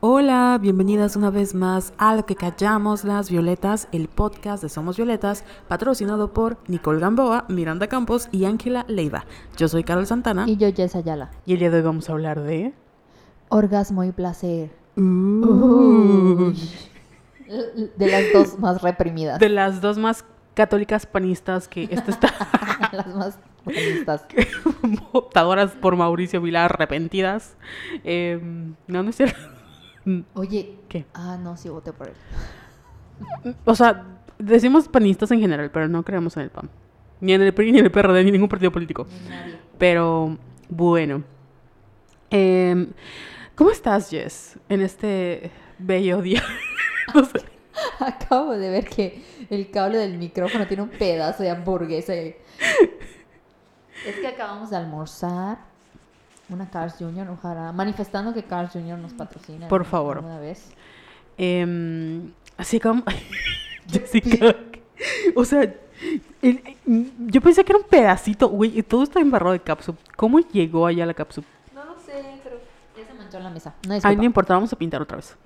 Hola, bienvenidas una vez más a Lo que callamos las violetas, el podcast de Somos Violetas, patrocinado por Nicole Gamboa, Miranda Campos y Ángela Leiva. Yo soy Carol Santana. Y yo, Jess Ayala. Y el día de hoy vamos a hablar de... Orgasmo y placer. De las dos más reprimidas. de las dos más católicas panistas que esta está las más feministas. votadoras por Mauricio Vilar arrepentidas. Eh, no, no es cierto. Oye. ¿Qué? Ah, no, sí voté por él. O sea, decimos panistas en general, pero no creemos en el PAN. Ni en el PRI, ni en el PRD, ni en ningún partido político. Nadie. Pero bueno. Em, ¿Cómo estás, Jess? En este bello día. No sé. Acabo de ver que el cable del micrófono tiene un pedazo de hamburguesa. ahí. Es que acabamos de almorzar una Cars Jr. ojalá, manifestando que Cars Jr. nos patrocina. Por favor. Una vez. Em, así como. Jessica. O sea, el- yo pensé que era un pedacito, güey, y todo está embarrado de cápsula. ¿Cómo llegó allá la cápsula? No lo sé, pero ya se manchó en la mesa. No Ay, no importa, vamos a pintar otra vez.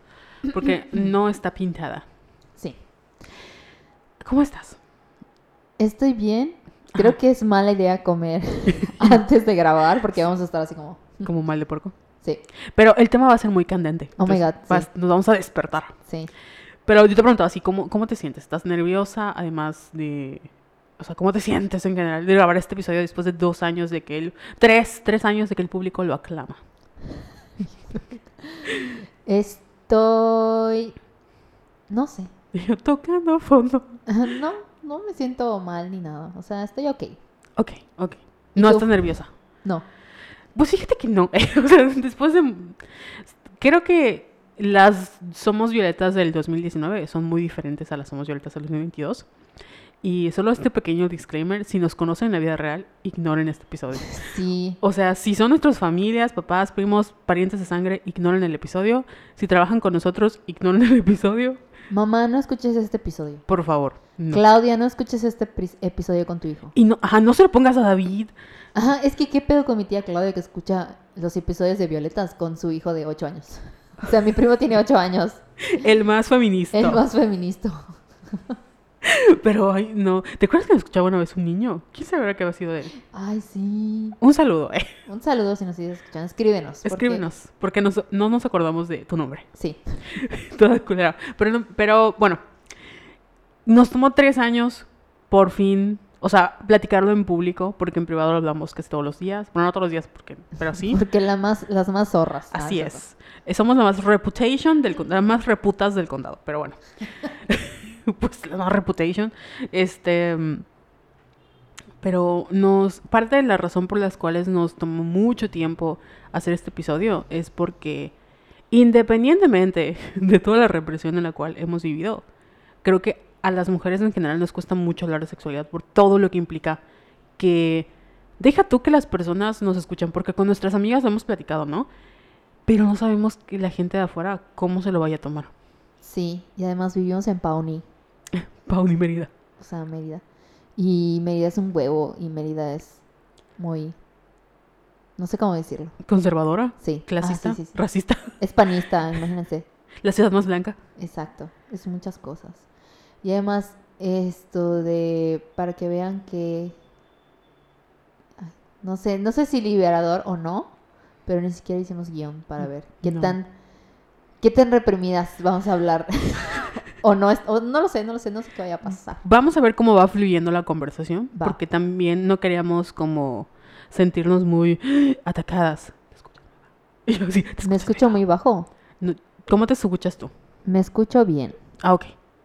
Porque no está pintada. Sí. ¿Cómo estás? Estoy bien. Creo que es mala idea comer antes de grabar porque vamos a estar así como... Como mal de puerco. Sí, Pero el tema va a ser muy candente. Oh my God, vas- sí. Nos vamos a despertar. sí. Pero yo te preguntaba así, ¿cómo, ¿cómo te sientes? ¿Estás nerviosa? Además de... O sea, ¿cómo te sientes en general de grabar este episodio después de dos años de que el... Tres, tres años de que el público lo aclama? Estoy... No sé. Yo tocando fondo. No, no me siento mal ni nada. O sea, estoy ok. Ok, ok. ¿Y No estás nerviosa. No. Pues fíjate que no. o sea, después de... Creo que las Somos Violetas del 2019 son muy diferentes a las Somos Violetas del 2022. Y solo este pequeño disclaimer, si nos conocen en la vida real, ignoren este episodio. Sí. O sea, si son nuestras familias, papás, primos, parientes de sangre, ignoren el episodio. Si trabajan con nosotros, ignoren el episodio. Mamá, no escuches este episodio. Por favor. No. Claudia, no escuches este episodio con tu hijo. Y no, ajá, no se lo pongas a David. Ajá, es que qué pedo con mi tía Claudia que escucha los episodios de Violetas con su hijo de 8 años. O sea, mi primo tiene 8 años. El más feminista. El más feminista. Pero, ay, no. ¿Te acuerdas que me escuchaba una vez un niño? ¿Quién sabrá qué había sido de él? Ay, sí. Un saludo, eh. Un saludo si nos sigues escuchando. Escríbenos. porque- Escríbenos, porque nos- no nos acordamos de tu nombre. Sí. Toda culera. Pero, pero, bueno, nos tomó tres años, por fin, o sea, platicarlo en público, porque en privado lo hablamos casi todos los días. Bueno, no todos los días, porque, pero sí. Porque la más, las más zorras. Así es. Eh, Somos la más reputation del con- las más reputas del condado, pero bueno. pues la reputation. Este pero nos parte de la razón por las cuales nos tomó mucho tiempo hacer este episodio es porque independientemente de toda la represión en la cual hemos vivido, creo que a las mujeres en general nos cuesta mucho hablar de sexualidad por todo lo que implica que deja tú que las personas nos escuchan porque con nuestras amigas lo hemos platicado, ¿no? Pero no sabemos que la gente de afuera cómo se lo vaya a tomar. Sí, y además vivimos en Pauni, Pauni Mérida. o sea, Mérida. Y Mérida es un huevo y Mérida es muy... No sé cómo decirlo. Conservadora, Sí. clasista, Ah, sí, sí, sí. racista. Es panista, imagínense. La ciudad más blanca. Exacto, es muchas cosas. Y además esto de para que vean que ay, no sé, no sé si liberador o no, pero ni siquiera hicimos guion para ver qué No. tan qué tan reprimidas vamos a hablar. o no es, o no lo sé, no lo sé, no sé qué vaya a pasar. Vamos a ver cómo va fluyendo la conversación, Va. porque también no queríamos como sentirnos muy atacadas. Y yo ¿te Me escucho muy bajo. ¿Cómo te escuchas tú? Me escucho bien. Ah, ok.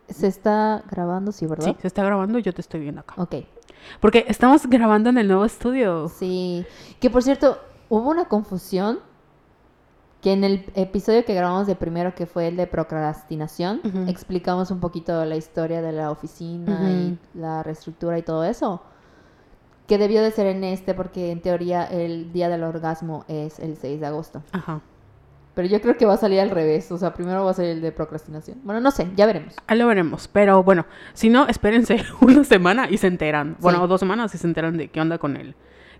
Se está grabando, sí, ¿verdad? Sí, se está grabando y yo te estoy viendo acá. Ok. Porque estamos grabando en el nuevo estudio. Sí, que por cierto, hubo una confusión que en el episodio que grabamos de primero, que fue el de procrastinación, Ujú. explicamos un poquito la historia de la oficina y la reestructura y todo eso. Que debió de ser en este porque en teoría el día del orgasmo es el 6 de agosto. Ajá. Pero yo creo que va a salir al revés, o sea, primero va a salir el de procrastinación. Bueno, no sé, ya veremos. Ahí lo veremos. Pero bueno, si no, espérense una semana y se enteran. Bueno, Sí. dos semanas y se enteran de qué onda con el,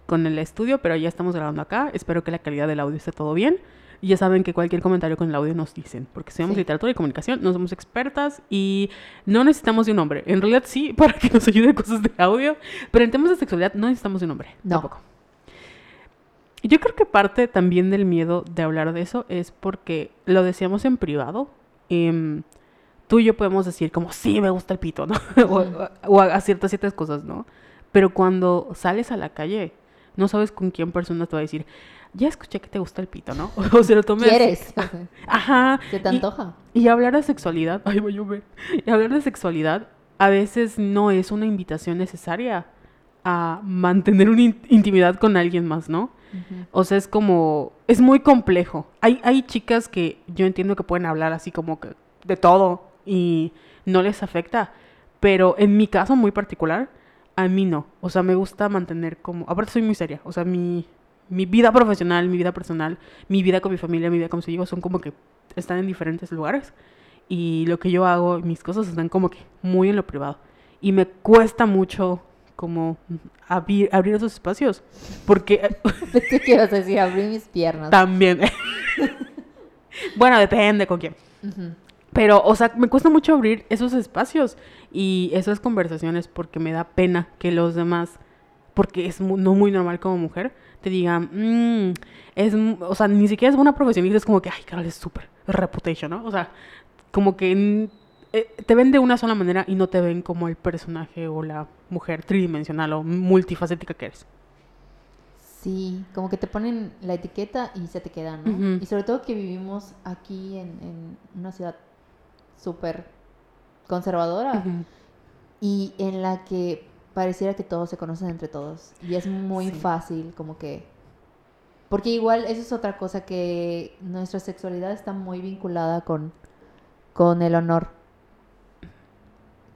con el estudio. Pero ya estamos grabando acá. Espero que la calidad del audio esté todo bien. Y ya saben que cualquier comentario con el audio nos dicen, porque estudiamos Sí. literatura y comunicación, no somos expertas y no necesitamos de un hombre. En realidad sí, para que nos ayude cosas de audio, pero en temas de sexualidad no necesitamos de un hombre. No. Tampoco. Y Yo creo que parte también del miedo de hablar de eso es porque lo decíamos en privado. em, tú y yo podemos decir como, sí, me gusta el pito, ¿no? o, o a, a ciertas, ciertas cosas, ¿no? Pero cuando sales a la calle, no sabes con quién persona te va a decir, ya escuché que te gusta el pito, ¿no? O se lo tomes. ¿Quieres? Ajá. ¿Se te antoja? y hablar de sexualidad, ay, va a llover. Y hablar de sexualidad a veces no es una invitación necesaria a mantener una in- intimidad con alguien más, ¿no? O sea, es como, es muy complejo. Hay, hay chicas que yo entiendo que pueden hablar así como que de todo y no les afecta, pero en mi caso muy particular, a mí no. O sea, me gusta mantener como, aparte soy muy seria, o sea, mi, mi vida profesional, mi vida personal, mi vida con mi familia, mi vida con mis hijos son como que están en diferentes lugares y lo que yo hago, mis cosas están como que muy en lo privado y me cuesta mucho como abrir, abrir esos espacios porque ibas a decir, abrí mis piernas. también. bueno, depende con quién. Ujú. Pero, o sea, me cuesta mucho abrir esos espacios y esas conversaciones porque me da pena que los demás, porque es mu- no muy normal como mujer, te digan, "Mm, es, o sea, ni siquiera es buena profesionista, es como que, ay, Carol, es súper reputation, ¿no? O sea, como que eh, te ven de una sola manera y no te ven como el personaje o la mujer tridimensional o multifacética que eres. Sí, como que te ponen la etiqueta y se te queda, ¿no? Y sobre todo que vivimos aquí en, en una ciudad súper conservadora y en la que pareciera que todos se conocen entre todos. Y es muy Sí. fácil como que... Porque igual eso es otra cosa que nuestra sexualidad está muy vinculada con, con el honor.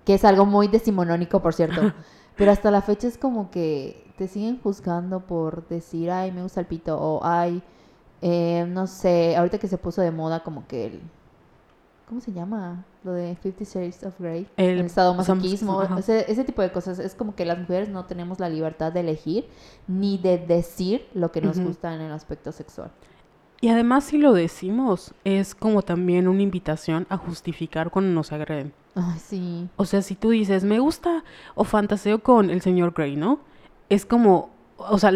Que es algo muy decimonónico, por cierto. Pero hasta la fecha es como que te siguen juzgando por decir, ay, me gusta el pito, o ay, eh, no sé, ahorita que se puso de moda como que el... ¿Cómo se llama? Lo de Fifty Shades of Grey. El El, sadomasoquismo. Ese, ese tipo de cosas. Es como que las mujeres no tenemos la libertad de elegir ni de decir lo que nos gusta en el aspecto sexual. Y además si lo decimos, es como también una invitación a justificar cuando nos agreden. Ay, sí. O sea, si tú dices, me gusta o fantaseo con el señor Grey, ¿no? Es como, o sea,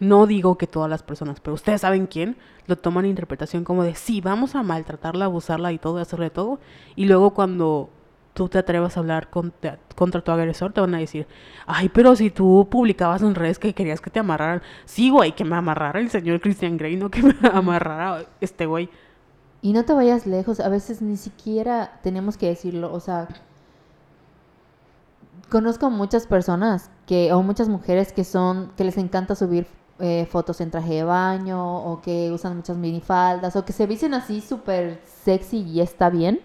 no digo que todas las personas, pero ustedes saben quién, lo toman interpretación como de, sí, vamos a maltratarla, abusarla y todo, hacerle todo. Y luego cuando tú te atrevas a hablar contra, contra tu agresor, te van a decir, ay, pero si tú publicabas en redes que querías que te amarraran, sí, güey, que me amarrara el señor Christian Grey, no que me amarrara este güey. Y no te vayas lejos, a veces ni siquiera tenemos que decirlo, o sea, conozco muchas personas que, o muchas mujeres que son, que les encanta subir eh, fotos en traje de baño, o que usan muchas minifaldas, o que se visten así súper sexy y está bien.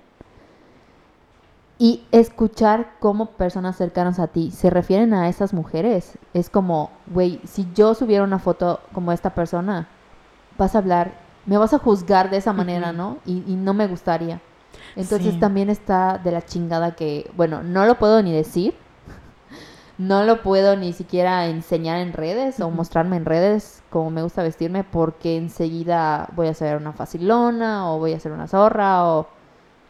Y escuchar cómo personas cercanas a ti se refieren a esas mujeres, es como, güey, si yo subiera una foto como esta persona, vas a hablar, me vas a juzgar de esa manera. ¿no? Y, y no me gustaría. Entonces Sí. también está de la chingada que, bueno, no lo puedo ni decir, no lo puedo ni siquiera enseñar en redes o mostrarme en redes como me gusta vestirme porque enseguida voy a ser una facilona o voy a ser una zorra o...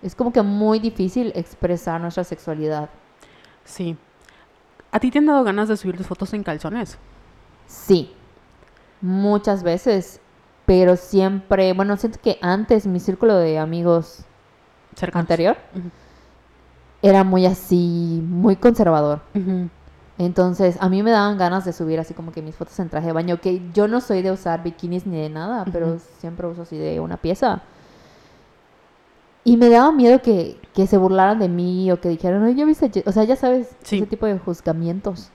Es como que muy difícil expresar nuestra sexualidad. Sí. ¿A ti te han dado ganas de subir tus fotos en calzones? Sí, muchas veces, pero siempre, bueno, siento que antes mi círculo de amigos Cercanos. anterior era muy así, muy conservador. Entonces, a mí me daban ganas de subir así como que mis fotos en traje de baño, que yo no soy de usar bikinis ni de nada, pero siempre uso así de una pieza. Y me daba miedo que, que se burlaran de mí o que dijeran, "Ay, ya viste, Ye-", o sea, ya sabes, Sí. ese tipo de juzgamientos.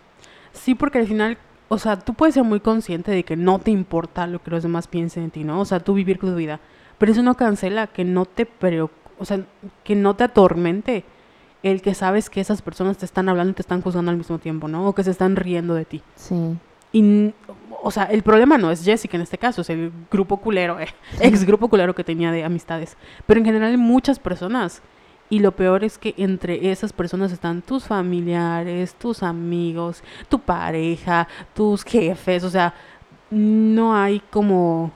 Sí, porque al final, o sea, tú puedes ser muy consciente de que no te importa lo que los demás piensen de ti, ¿no? O sea, tú vivir tu vida. Pero eso no cancela que no te o sea, que no te atormente el que sabes que esas personas te están hablando y te están juzgando al mismo tiempo, ¿no? O que se están riendo de ti. Sí. Y, o sea, el problema no es Jessica en este caso, es el grupo culero, eh, ex grupo culero que tenía de amistades. Pero en general hay muchas personas. Y lo peor es que entre esas personas están tus familiares, tus amigos, tu pareja, tus jefes. O sea, no hay como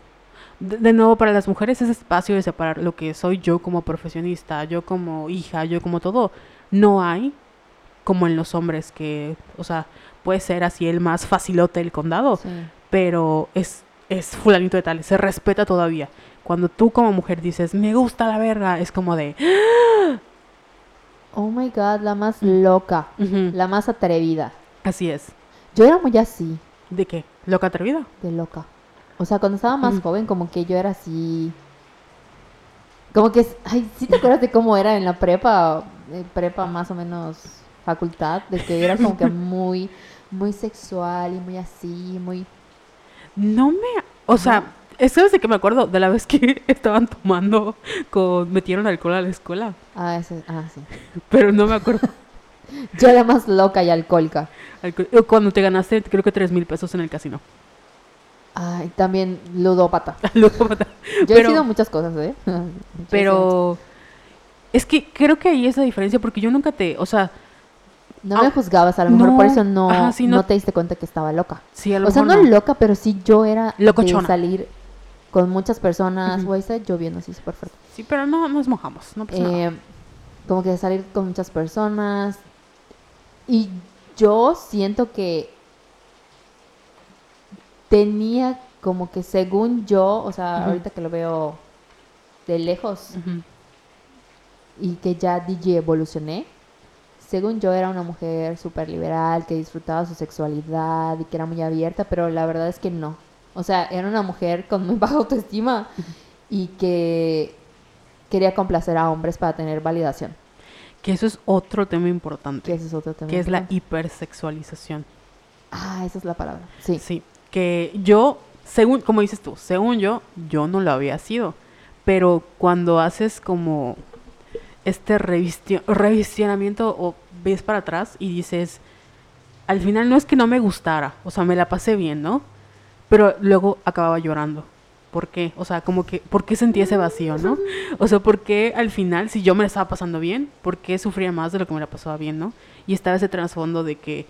de, de nuevo, para las mujeres ese espacio de separar lo que soy yo como profesionista, yo como hija, yo como todo, no hay como en los hombres que, o sea, puede ser así el más facilote del condado, Sí. pero es, es fulanito de tal, se respeta todavía. Cuando tú como mujer dices, me gusta la verga, es como de... Oh my god, la más loca, "Ujú, la más atrevida. Así es. Yo era muy así, ¿De qué? ¿Loca atrevida? de loca. O sea, cuando estaba más Ujú. joven, como que yo era así. Como que. Ay, ¿sí te acuerdas de cómo era en la prepa? Eh, prepa más o menos facultad, de que era como que muy, muy sexual y muy así, muy. No me... O sea, es de que me acuerdo de la vez que estaban tomando, con, metieron alcohol a la escuela, Ah, ese, ah, sí. pero no me acuerdo. Yo era más loca y alcohólica. eh, Cuando te ganaste, creo que tres mil pesos en el casino. Ay, también ludópata. Luego, Yo Pero- he sido muchas cosas, ¿eh? Yo pero es que creo que ahí es la diferencia porque yo nunca te, o sea, No me juzgabas, a lo mejor por eso no, ajá, sí, no, no- te diste cuenta que estaba loca. sí, a lo O sea, no loca, pero sí yo era Locochona. de salir con muchas personas, güey, está lloviendo así súper fuerte. Sí, pero no nos mojamos, no pasa nada. Eh, como que salir con muchas personas. Y yo siento que tenía como que según yo, o sea, ahorita que lo veo de lejos Ujú. Y que ya DJ evolucioné, según yo era una mujer súper liberal, que disfrutaba su sexualidad y que era muy abierta, pero la verdad es que no. O sea, era una mujer con muy baja autoestima y que quería complacer a hombres para tener validación. Que eso es otro tema Que importante, ese es otro tema. que es la hipersexualización. Ah, esa es la palabra. Sí. Sí, que yo, según, como dices tú, según yo, yo no lo había sido. Pero cuando haces como este revisionamiento o ves para atrás y dices, al final no es que no me gustara, o sea, me la pasé bien, ¿no? Pero luego acababa llorando. ¿Por qué? O sea, como que, ¿por qué sentí ese vacío, no? O sea, ¿por qué al final, si yo me la estaba pasando bien, por qué sufría más de lo que me la pasaba bien, no? Y estaba ese trasfondo de que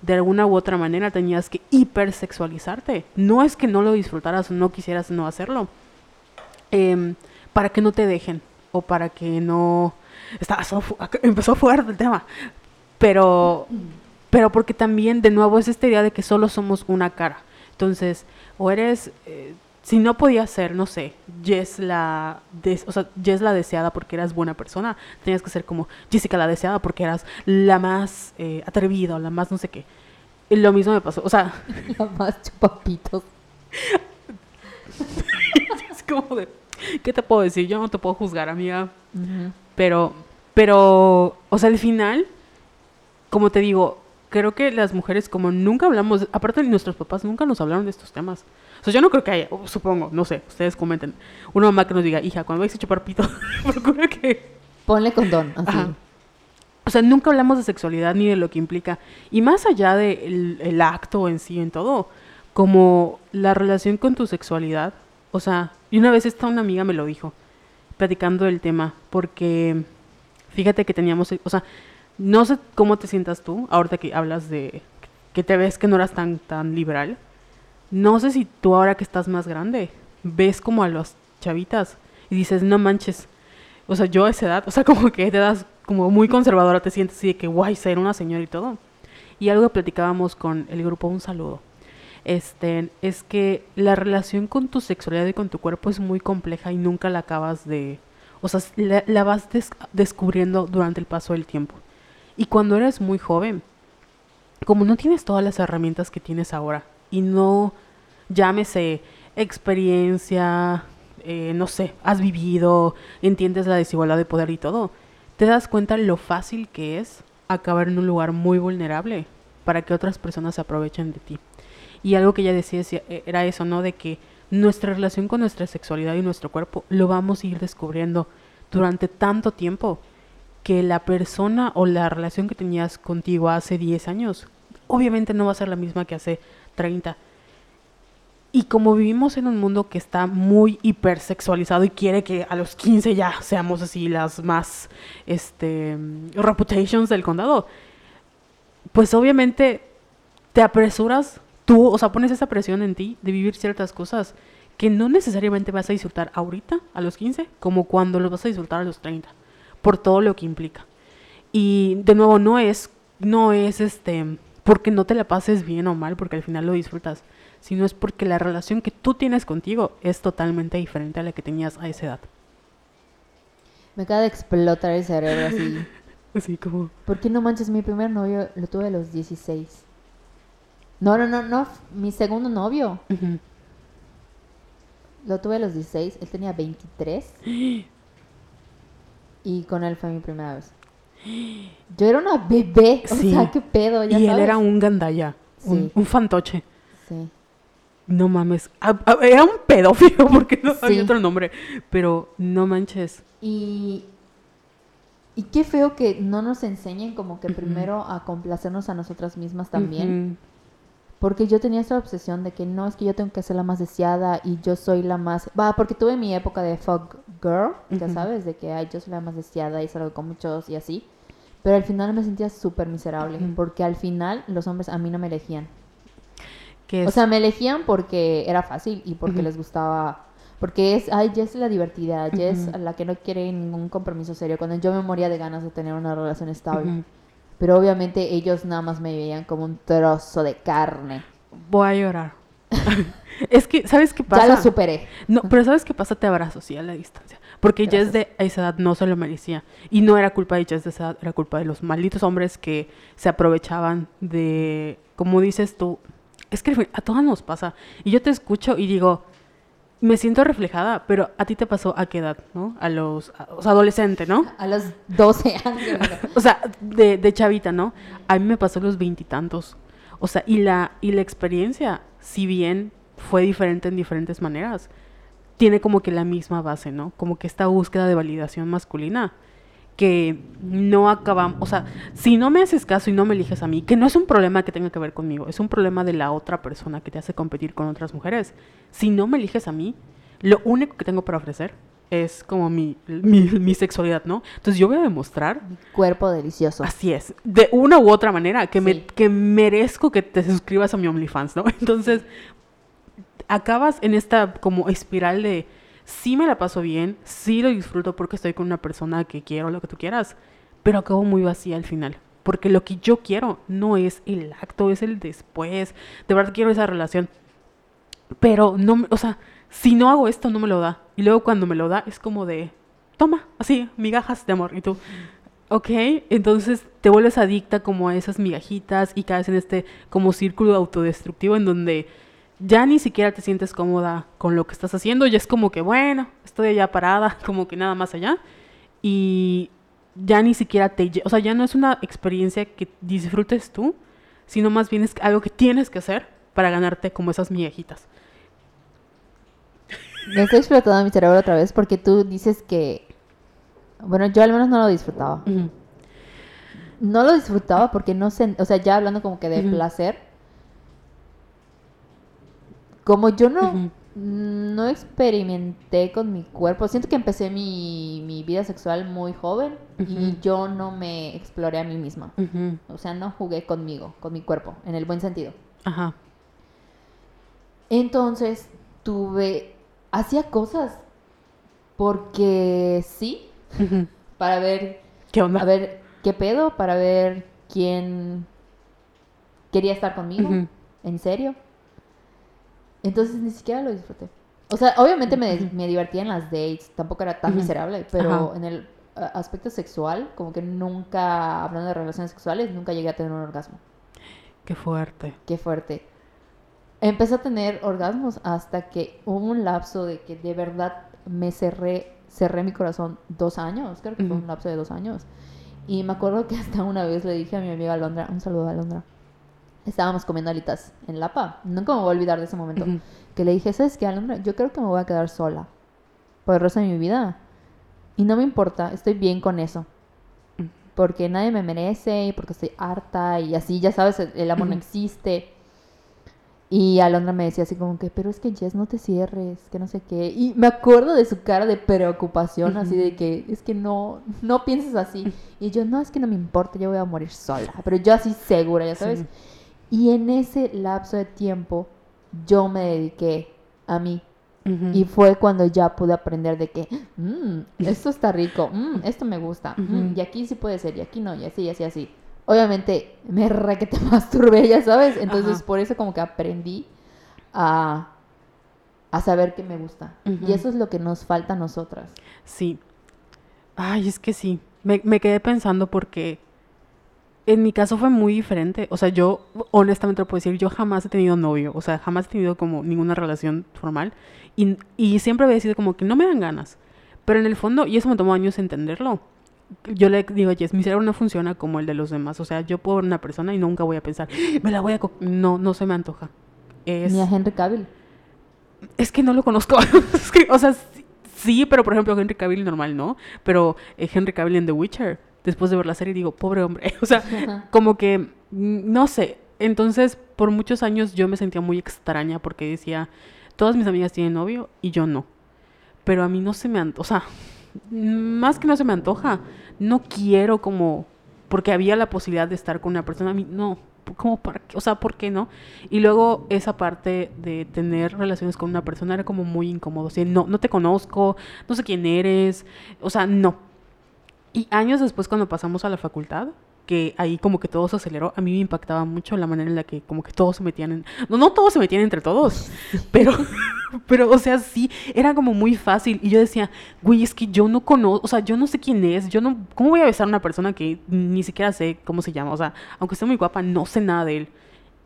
de alguna u otra manera tenías que hipersexualizarte. No es que no lo disfrutaras o no quisieras no hacerlo. Em, para que no te dejen o para que no... Estaba so fu- ac- empezó fuerte el tema. Pero, pero porque también, de nuevo, es esta idea de que solo somos una cara. Entonces, o eres... eh, si no podías ser, no sé, Jess la, des- o sea, Jess la deseada porque eras buena persona, tenías que ser como Jessica la deseada porque eras la más eh, atrevida o la más no sé qué. Y lo mismo me pasó, o sea, La más chupapitos. es como de, ¿qué te puedo decir? Yo no te puedo juzgar, amiga. Pero, pero, o sea, al final, como te digo, creo que las mujeres como nunca hablamos, aparte de nuestros papás nunca nos hablaron de estos temas. O sea, yo no creo que haya, supongo, no sé, ustedes comenten. Una mamá que nos diga, hija, cuando vais a chupar pito, procura que... Ponle condón, así. Ajá. O sea, nunca hablamos de sexualidad ni de lo que implica. Y más allá del el acto en sí, en todo, como la relación con tu sexualidad. O sea, y una vez esta una amiga me lo dijo, platicando del tema, porque fíjate que teníamos, o sea, no sé cómo te sientas tú, ahorita que hablas de que te ves que no eras tan, tan liberal. No sé si tú ahora que estás más grande, ves como a las chavitas y dices, no manches, o sea, yo a esa edad, o sea, como que te das como muy conservadora, te sientes así de que guay, ser una señora y todo. Y algo platicábamos con el grupo Un Saludo, este, es que la relación con tu sexualidad y con tu cuerpo es muy compleja y nunca la acabas de, o sea, la, vas des- descubriendo durante el paso del tiempo. Y cuando eres muy joven, como no tienes todas las herramientas que tienes ahora y no, llámese experiencia, eh, no sé, has vivido, entiendes la desigualdad de poder y todo, te das cuenta lo fácil que es acabar en un lugar muy vulnerable para que otras personas se aprovechen de ti. Y algo que ella decía decía- e- era eso, ¿no? De que nuestra relación con nuestra sexualidad y nuestro cuerpo lo vamos a ir descubriendo durante tanto tiempo que la persona o la relación que tenías contigo hace 10 años obviamente no va a ser la misma que hace 30. Y como vivimos en un mundo que está muy hipersexualizado y quiere que a los 15 ya seamos así las más este reputations del condado, pues obviamente te apresuras tú, o sea, pones esa presión en ti de vivir ciertas cosas que no necesariamente vas a disfrutar ahorita, a los 15, como cuando los vas a disfrutar a los 30, por todo lo que implica. Y de nuevo, no es, no es este, porque no te la pases bien o mal, porque al final lo disfrutas, sino es porque la relación que tú tienes contigo es totalmente diferente a la que tenías a esa edad. Me acaba de explotar el cerebro así. Así como... ¿Por qué no manches? Mi primer novio lo tuve a los 16. No, no, no, no. Mi segundo novio lo tuve a los 16. Él tenía 23. Y con él fue mi primera vez. Yo era una bebé. O Sí. sea, qué pedo. Ya Y él era un gandaya, un, Sí. un fantoche. Sí. No mames. Era un pedófilo porque no Sí. había otro nombre. Pero no manches. Y, y qué feo que no nos enseñen como que primero a complacernos a nosotras mismas también. Porque yo tenía esa obsesión de que no, es que yo tengo que ser la más deseada y yo soy la más... Va, porque tuve mi época de fuck girl, ya sabes, de que ay, yo soy la más deseada y salgo con muchos y así. Pero al final me sentía súper miserable, porque al final los hombres a mí no me elegían. O sea, me elegían porque era fácil y porque les gustaba... Porque es, ay, Jess es la divertida, Jess Ujú. la que no quiere ningún compromiso serio, cuando yo me moría de ganas de tener una relación estable. Pero obviamente ellos nada más me veían como un trozo de carne. Voy a llorar. es que, ¿sabes qué pasa? Ya lo superé. No, pero ¿sabes qué pasa? Te abrazo, sí, a la distancia. Porque Jess Gracias. de esa edad no se lo merecía. Y no era culpa de Jess de esa edad, era culpa de los malditos hombres que se aprovechaban de, como dices tú, es que a todas nos pasa. Y yo te escucho y digo, me siento reflejada, pero a ti te pasó a qué edad, ¿no? A los, a- o sea, adolescente, ¿no? A los 12 años. O sea, de, de chavita, ¿no? A mí me pasó a los veintitantos. O sea, y la, y la experiencia, si bien fue diferente en diferentes maneras, tiene como que la misma base, ¿no? Como que esta búsqueda de validación masculina que no acabamos, o sea, si no me haces caso y no me eliges a mí, que no es un problema que tenga que ver conmigo, es un problema de la otra persona que te hace competir con otras mujeres. Si no me eliges a mí, lo único que tengo para ofrecer es como mi, mi, mi sexualidad, ¿no? Entonces yo voy a demostrar Cuerpo delicioso. Así es, de una u otra manera, que, me, que merezco que te suscribas a mi OnlyFans, ¿no? Entonces, acabas en esta como espiral de, sí me la paso bien, sí lo disfruto porque estoy con una persona que quiero, lo que tú quieras, pero acabo muy vacía al final. Porque lo que yo quiero no es el acto, es el después. De verdad quiero esa relación. Pero no, o sea, si no hago esto, no me lo da. Y luego cuando me lo da, es como de, toma, así, migajas de amor. Y tú, ok, entonces te vuelves adicta como a esas migajitas y caes en este como círculo autodestructivo en donde ya ni siquiera te sientes cómoda con lo que estás haciendo. Ya es como que, bueno, estoy allá parada, como que nada más allá. Y ya ni siquiera te... O sea, ya no es una experiencia que disfrutes tú, sino más bien es algo que tienes que hacer para ganarte como esas migajitas. Me estoy explotando mi cerebro otra vez porque tú dices que... Bueno, yo al menos no lo disfrutaba. No lo disfrutaba porque no sé... O sea, ya hablando como que de placer. Como yo no... No experimenté con mi cuerpo. Siento que empecé mi, mi vida sexual muy joven y yo no me exploré a mí misma. O sea, no jugué conmigo, con mi cuerpo, en el buen sentido. Ajá. Entonces tuve, hacía cosas porque sí, para ver, ¿Qué onda? a ver qué pedo, para ver quién quería estar conmigo, en serio. Entonces ni siquiera lo disfruté. O sea, obviamente me, me divertía en las dates, tampoco era tan miserable, pero Ajá. en el aspecto sexual, como que nunca, hablando de relaciones sexuales, nunca llegué a tener un orgasmo. Qué fuerte. Qué fuerte. Empecé a tener orgasmos hasta que hubo un lapso de que de verdad me cerré, cerré mi corazón dos años, creo que fue un lapso de dos años. Y me acuerdo que hasta una vez le dije a mi amiga Alondra, un saludo a Alondra, estábamos comiendo alitas en Lapa, nunca me voy a olvidar de ese momento, que le dije, ¿sabes qué, Alondra? Yo creo que me voy a quedar sola por el resto de mi vida. Y no me importa, estoy bien con eso. Porque nadie me merece y porque estoy harta y así, ya sabes, el, amor no existe. Y Alondra me decía así como que, pero es que Jess, no te cierres, que no sé qué. Y me acuerdo de su cara de preocupación, así de que, es que no, no pienses así. Y yo, no, es que no me importa, yo voy a morir sola. Pero yo así segura, ya sabes. Sí. Y en ese lapso de tiempo, yo me dediqué a mí. Y fue cuando ya pude aprender de que, "Mm, esto está rico, mm, esto me gusta, mm, y aquí sí puede ser, y aquí no, y así, y así, así. Obviamente me re que te masturbé, ya sabes, entonces Ajá. por eso como que aprendí a, a saber qué me gusta. Y eso es lo que nos falta a nosotras. Sí. Ay, es que sí. Me, me quedé pensando porque en mi caso fue muy diferente. O sea, yo honestamente lo puedo decir, yo jamás he tenido novio. O sea, jamás he tenido como ninguna relación formal. Y, y siempre había sido como que no me dan ganas. Pero en el fondo, y eso me tomó años entenderlo. Yo le digo a Jess, mi cerebro no funciona como el de los demás. O sea, yo puedo ver una persona y nunca voy a pensar, me la voy a... co-". No, no se me antoja. Es... Ni a Henry Cavill. Es que no lo conozco. O sea, sí, sí, pero por ejemplo Henry Cavill normal, ¿no? Pero eh, Henry Cavill en The Witcher, después de ver la serie digo, pobre hombre. O sea, Ajá. como que, mm, no sé. Entonces, por muchos años yo me sentía muy extraña porque decía, todas mis amigas tienen novio y yo no. Pero a mí no se me antoja, o sea, más que no se me antoja, no quiero como, porque había la posibilidad de estar con una persona, a mí no, como para qué? o sea, ¿por qué no? Y luego esa parte de tener relaciones con una persona era como muy incómodo, o sea, no, no te conozco, no sé quién eres, o sea, no. Y años después cuando pasamos a la facultad, que ahí como que todo se aceleró, a mí me impactaba mucho la manera en la que como que todos se metían en... No, no todos se metían entre todos, pero, pero, o sea, sí, era como muy fácil. Y yo decía, güey, es que yo no conozco, o sea, yo no sé quién es, yo no... ¿Cómo voy a besar a una persona que ni siquiera sé cómo se llama? O sea, aunque esté muy guapa, no sé nada de él.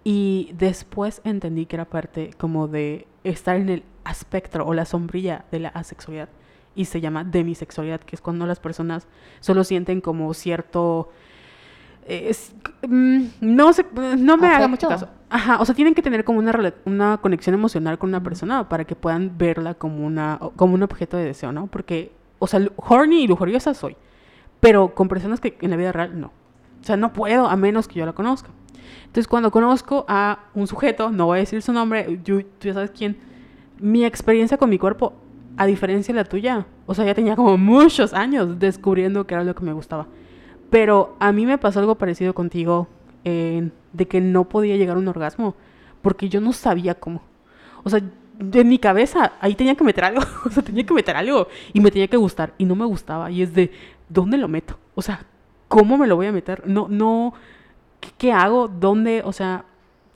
Y después entendí que era parte como de estar en el espectro o la sombrilla de la asexualidad. Y se llama demisexualidad, que es cuando las personas solo sienten como cierto... eh, es- mm, no no me haga mucho caso. Ajá, o sea, tienen que tener como una, una conexión emocional con una persona para que puedan verla como, una, como un objeto de deseo, ¿no? Porque, o sea, horny y lujuriosa soy, pero con personas que en la vida real no. O sea, no puedo a menos que yo la conozca. Entonces, cuando conozco a un sujeto, no voy a decir su nombre, yo- tú ya sabes quién, mi experiencia con mi cuerpo, a diferencia de la tuya, o sea, ya tenía como muchos años descubriendo que era lo que me gustaba. Pero a mí me pasó algo parecido contigo, eh, de que no podía llegar a un orgasmo, porque yo no sabía cómo. O sea, de mi cabeza, ahí tenía que meter algo, o sea, tenía que meter algo, y me tenía que gustar, y no me gustaba, y es de, ¿dónde lo meto? O sea, ¿cómo me lo voy a meter? No, no, ¿qué, qué hago? ¿Dónde? O sea,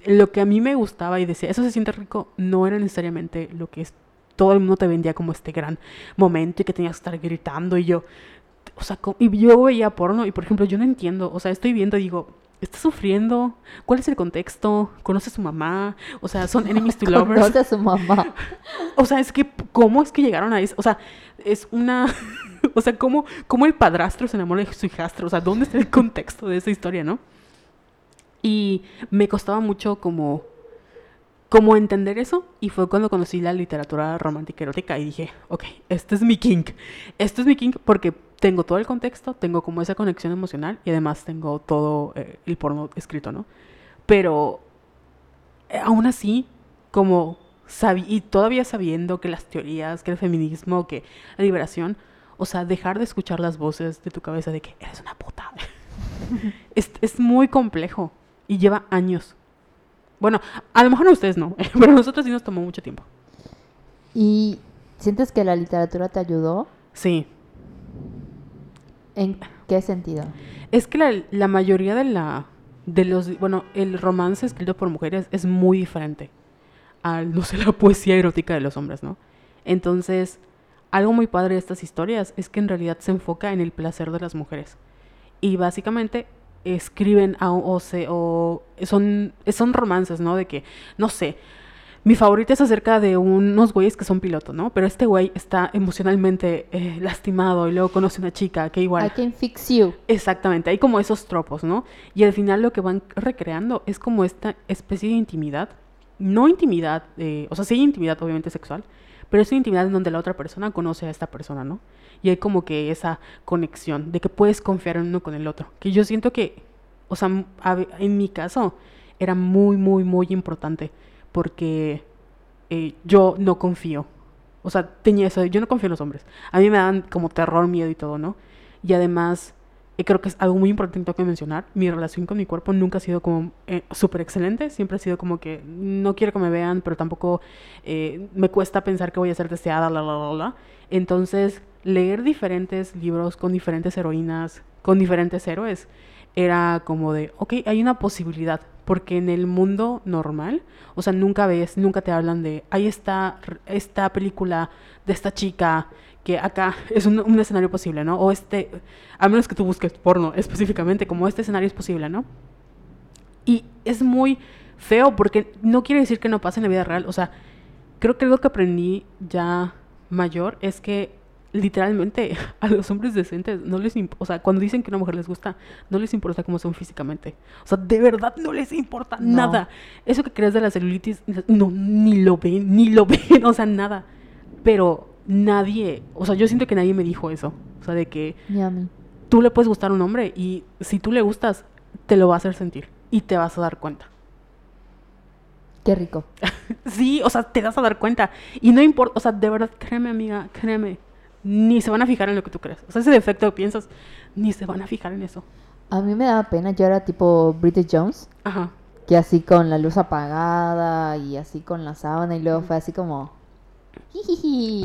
lo que a mí me gustaba y decía, eso se siente rico, no era necesariamente lo que es, todo el mundo te vendía como este gran momento y que tenías que estar gritando y yo, o sea, y yo veía porno y por ejemplo yo no entiendo, o sea, estoy viendo y digo, ¿está sufriendo? ¿Cuál es el contexto? ¿Conoce a su mamá? O sea, son enemies to lovers. Conoce a su mamá. O sea, es que, ¿cómo es que llegaron a eso? O sea, es una... O sea, ¿cómo, cómo el padrastro se enamora de su hijastro? O sea, ¿dónde está el contexto de esa historia, no? Y me costaba mucho como... Como entender eso, y fue cuando conocí la literatura romántica erótica y dije, ok, este es mi kink. Esto es mi kink porque tengo todo el contexto, tengo como esa conexión emocional y además tengo todo eh, el porno escrito, ¿no? Pero eh, aún así, como sabi- y todavía sabiendo que las teorías, que el feminismo, que la liberación, o sea, dejar de escuchar las voces de tu cabeza de que eres una puta, es, es muy complejo y lleva años. Bueno, a lo mejor a ustedes no, pero a nosotros sí nos tomó mucho tiempo. ¿Y sientes que la literatura te ayudó? Sí, ¿En qué sentido? Es que la, la mayoría de la de los bueno, el romance escrito por mujeres es muy diferente al no sé la poesía erótica de los hombres, ¿no? Entonces, algo muy padre de estas historias es que en realidad se enfoca en el placer de las mujeres. Y básicamente escriben a- o, se, o son, son romances, ¿no? De que, no sé, mi favorita es acerca de unos güeyes que son pilotos, ¿no? Pero este güey está emocionalmente eh, lastimado y luego conoce una chica que igual... I can fix you. Exactamente, hay como esos tropos, ¿no? Y al final lo que van recreando es como esta especie de intimidad. No intimidad, eh, o sea, sí hay intimidad obviamente sexual, pero es una intimidad en donde la otra persona conoce a esta persona, ¿no? Y hay como que esa conexión de que puedes confiar en uno con el otro. Que yo siento que, o sea, en mi caso era muy, muy, muy importante porque eh, yo no confío. O sea, tenía eso, yo no confío en los hombres. A mí me dan como terror, miedo y todo, ¿no? Y además, creo que es algo muy importante que mencionar, mi relación con mi cuerpo nunca ha sido como eh, súper excelente, siempre ha sido como que no quiero que me vean, pero tampoco eh, me cuesta pensar que voy a ser deseada, la, la, la, la. Entonces, leer diferentes libros con diferentes heroínas, con diferentes héroes, era como de, ok, hay una posibilidad, porque en el mundo normal, o sea, nunca ves, nunca te hablan de, ahí está esta película de esta chica que acá es un, un, escenario posible, ¿no? O este, a menos que tú busques porno específicamente, como este escenario es posible, ¿no? Y es muy feo porque no quiere decir que no pase en la vida real, o sea, creo que algo que aprendí ya mayor es que literalmente a los hombres decentes no les importa, o sea, cuando dicen que una mujer les gusta, no les importa cómo son físicamente. O sea, de verdad no les importa no. nada. Eso que crees de la celulitis, no, ni lo ven, ni lo ven, o sea, nada. Pero nadie, o sea, yo siento que nadie me dijo eso. O sea, de que tú le puedes gustar a un hombre y si tú le gustas, te lo va a hacer sentir y te vas a dar cuenta. Qué rico. sí, o sea, te vas a dar cuenta. Y no importa, o sea, de verdad, créeme, amiga, créeme. Ni se van a fijar en lo que tú crees. O sea, ese defecto que piensas, ni se van a fijar en eso. A mí me daba pena, yo era tipo Bridget Jones. Ajá. Que así con la luz apagada y así con la sábana y luego fue así como...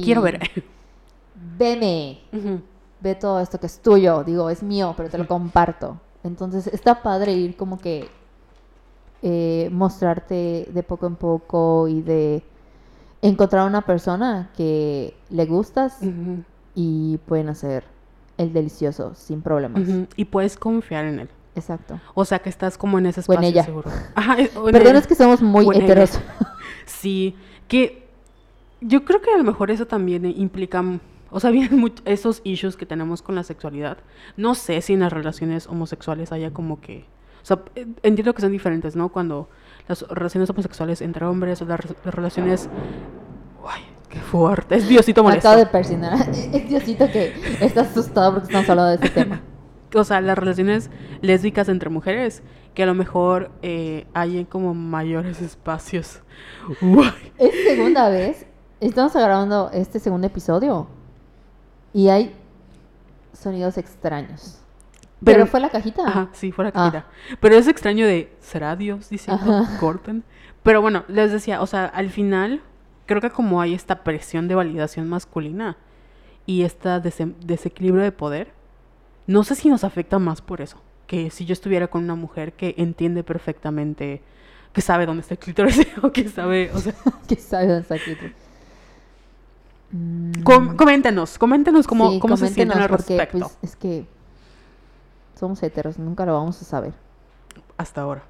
Quiero ver. Veme. Uh -huh. Ve todo esto que es tuyo. Digo, es mío, pero te lo comparto. Entonces está padre ir como que eh, mostrarte de poco en poco y de encontrar una persona que le gustas uh -huh. y pueden hacer el delicioso sin problemas. Uh -huh. Y puedes confiar en él. Exacto. O sea que estás como en ese espacio o en ella. seguro. Ajá, Perdón, es que somos muy heteros. Sí, que yo creo que a lo mejor eso también implica, o sea, bien esos issues que tenemos con la sexualidad. No sé si en las relaciones homosexuales haya como que, o sea, entiendo que son diferentes, ¿no? Cuando las relaciones homosexuales entre hombres o las, las relaciones, ay, qué fuerte, es Diosito molesto. Acabo de persinar, es Diosito que está asustado porque estamos hablando de este tema. O sea, las relaciones lésbicas entre mujeres, que a lo mejor eh, hay como mayores espacios. Uy. Es segunda vez Estamos grabando este segundo episodio y hay sonidos extraños. Pero, ¿Pero fue la cajita. Ajá, sí, fue la cajita. Ah. Pero es extraño de, ¿será Dios diciendo ajá. corten? Pero bueno, les decía, o sea, al final, creo que como hay esta presión de validación masculina y este des desequilibrio de poder, no sé si nos afecta más por eso. Que si yo estuviera con una mujer que entiende perfectamente, que sabe dónde está el clítoris, o que sabe, o sea... que sabe dónde está el clítoris. Com coméntenos, coméntenos cómo, sí, cómo se sienten al porque, respecto. Pues, es que somos heteros, nunca lo vamos a saber. Hasta ahora.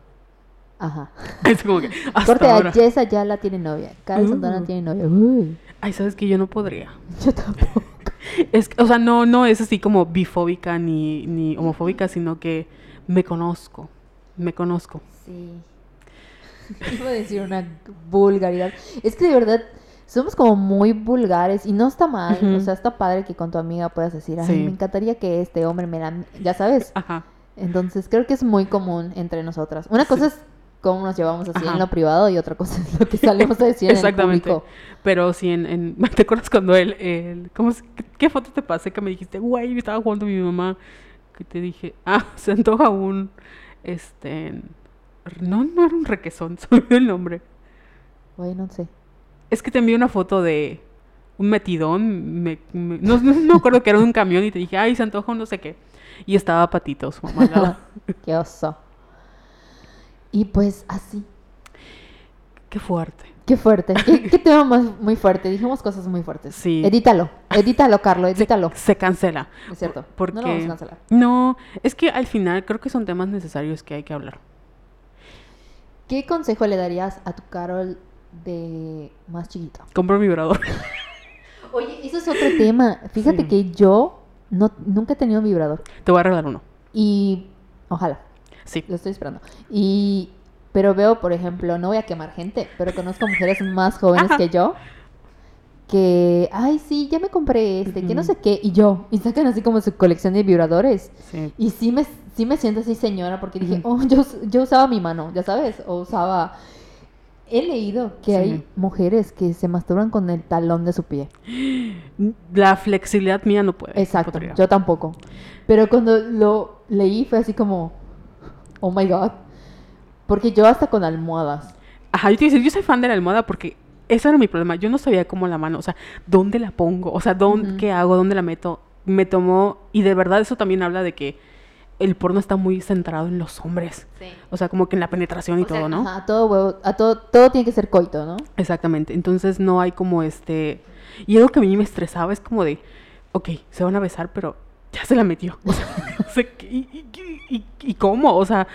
Ajá. Es como que hasta Corte, ahora. Jessa ya la tiene novia. Carlos Uh. Santana tiene novia. Uy, Ay, sabes que yo no podría. yo tampoco. Es, que, o sea, no, no es así como bifóbica ni, ni homofóbica, sino que me conozco. Me conozco. Sí. Iba a decir una vulgaridad. Es que de verdad somos como muy vulgares y no está mal. O sea, está padre que con tu amiga puedas decir, ay, Sí. me encantaría que este hombre me la... Ya sabes. Ajá. Entonces creo que es muy común entre nosotras. Una cosa es cómo nos llevamos así Ajá. en lo privado y otra cosa es lo que salimos a decir en el Exactamente. público. Pero sí, en, en- ¿te acuerdas cuando él, él ¿cómo qué, foto te pasé que me dijiste, güey, estaba jugando mi mamá? Que te dije, ah, se antoja un, este, no, no era un requesón, se olvidó el nombre. Güey, no sé. Es que te envié una foto de un metidón, me- me- no, me acuerdo que era un camión y te dije, ay, se antoja no sé qué. Y estaba patitos, mamá. Qué oso. Y pues así. qué fuerte. Qué fuerte. Qué, qué tema más muy fuerte. Dijimos cosas muy fuertes. Sí. Edítalo. Edítalo, Carlos. Se, Edítalo. se cancela. Es cierto. Porque... No lo vamos a cancelar. No, es que al final creo que son temas necesarios que hay que hablar. ¿Qué consejo le darías a tu Carol de más chiquito? Compro un vibrador. Oye, eso es otro tema. Fíjate Sí. que yo no, nunca he tenido un vibrador. Te voy a regalar uno. Y ojalá. Sí. Lo estoy esperando. Y pero veo, por ejemplo, no voy a quemar gente, pero conozco mujeres más jóvenes Ajá. que yo que, ay, sí, ya me compré este, que no sé qué, y yo, y sacan así como su colección de vibradores. Sí. Y sí me, sí me siento así señora porque dije, Ujú. oh, yo, yo usaba mi mano, ya sabes, o usaba... He leído que Sí. hay mujeres que se masturban con el talón de su pie. La flexibilidad mía no puede. Exacto, podría. yo tampoco. Pero cuando lo leí fue así como, oh my god. Porque yo hasta con almohadas. Ajá, yo te decía, yo soy fan de la almohada porque ese era mi problema. Yo no sabía cómo la mano, o sea, dónde la pongo, o sea, dónde, qué hago, dónde la meto. Me tomó, y de verdad eso también habla de que el porno está muy centrado en los hombres. Sí. O sea, como que en la penetración y O sea, todo, ¿no? ajá, a todo huevo, a todo, todo tiene que ser coito, ¿no? Exactamente. Entonces no hay como este. Y algo que a mí me estresaba es como de, ok, se van a besar, pero ya se la metió. O sea, o sea, ¿y, y- y- y- y cómo? O sea,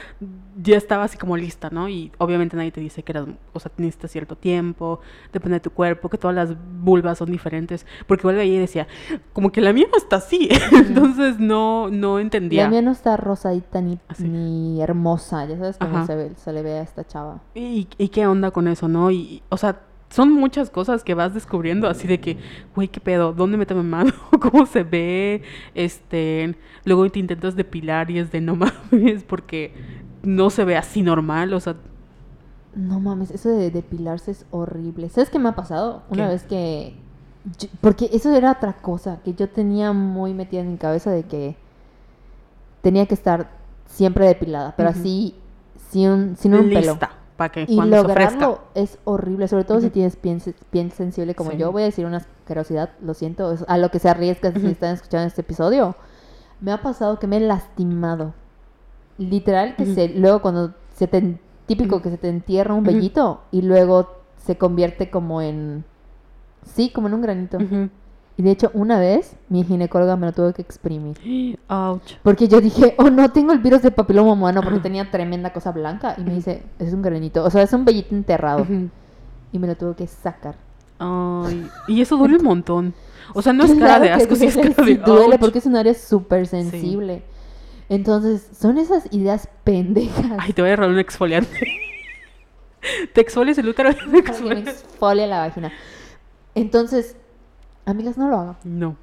ya estaba así como lista, ¿no? Y obviamente nadie te dice que eras, o sea, necesitas cierto tiempo, depende de tu cuerpo, que todas las vulvas son diferentes. Porque igual ahí decía, como que la mía no está así. Entonces no, no entendía. La mía no está rosadita ni, ni hermosa, ya sabes cómo se, ve, se le ve a esta chava. ¿Y, y qué onda con eso, no? Y, o sea, son muchas cosas que vas descubriendo así de que, güey, ¿qué pedo? ¿Dónde meto mi mano? ¿Cómo se ve? Este, luego te intentas depilar y es de no mames porque no se ve así normal, o sea, No mames, eso de depilarse es horrible. ¿Sabes qué me ha pasado? Una ¿Qué? vez que... yo- porque eso era otra cosa que yo tenía muy metida en mi cabeza de que tenía que estar siempre depilada, pero así, sin, sin un pelo. Para que Y cuando se ofrezca. lograrlo es horrible, sobre todo si tienes piel, piel sensible como Sí. yo. Voy a decir una asquerosidad, lo siento, a lo que se arriesga si están escuchando este episodio. Me ha pasado que me he lastimado. Literal, que se, luego cuando se te, típico que se te entierra un vellito y luego se convierte como en, sí, como en un granito. Y de hecho, una vez mi ginecóloga me lo tuvo que exprimir. Ouch. Porque yo dije, oh no, tengo el virus de papiloma humano porque tenía tremenda cosa blanca. Y me dice, es un granito. O sea, es un vellito enterrado. Y me lo tuvo que sacar. Ay, y eso duele un montón. O sea, no es cara de asco, sí es cara de duele porque es un área súper sensible. Entonces, son esas ideas pendejas. Ay, te voy a robar un exfoliante. te exfolias el útero. te exfolias- exfolia la vagina. Entonces, amigas, no lo hagan. No.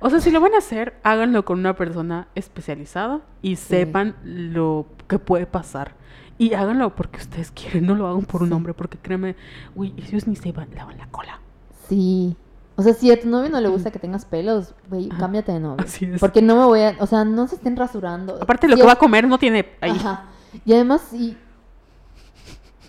O sea, si lo van a hacer, háganlo con una persona especializada y sepan lo que puede pasar. Y háganlo porque ustedes quieren, no lo hagan por un hombre, porque créeme, uy, ellos ni se van, lavan la cola. Sí. O sea, si a tu novio no le gusta que tengas pelos, güey, cámbiate de novio. Así es. Porque no me voy a... O sea, no se estén rasurando. Aparte, lo Si que es- va a comer no tiene ahí. Ajá. Y además, sí.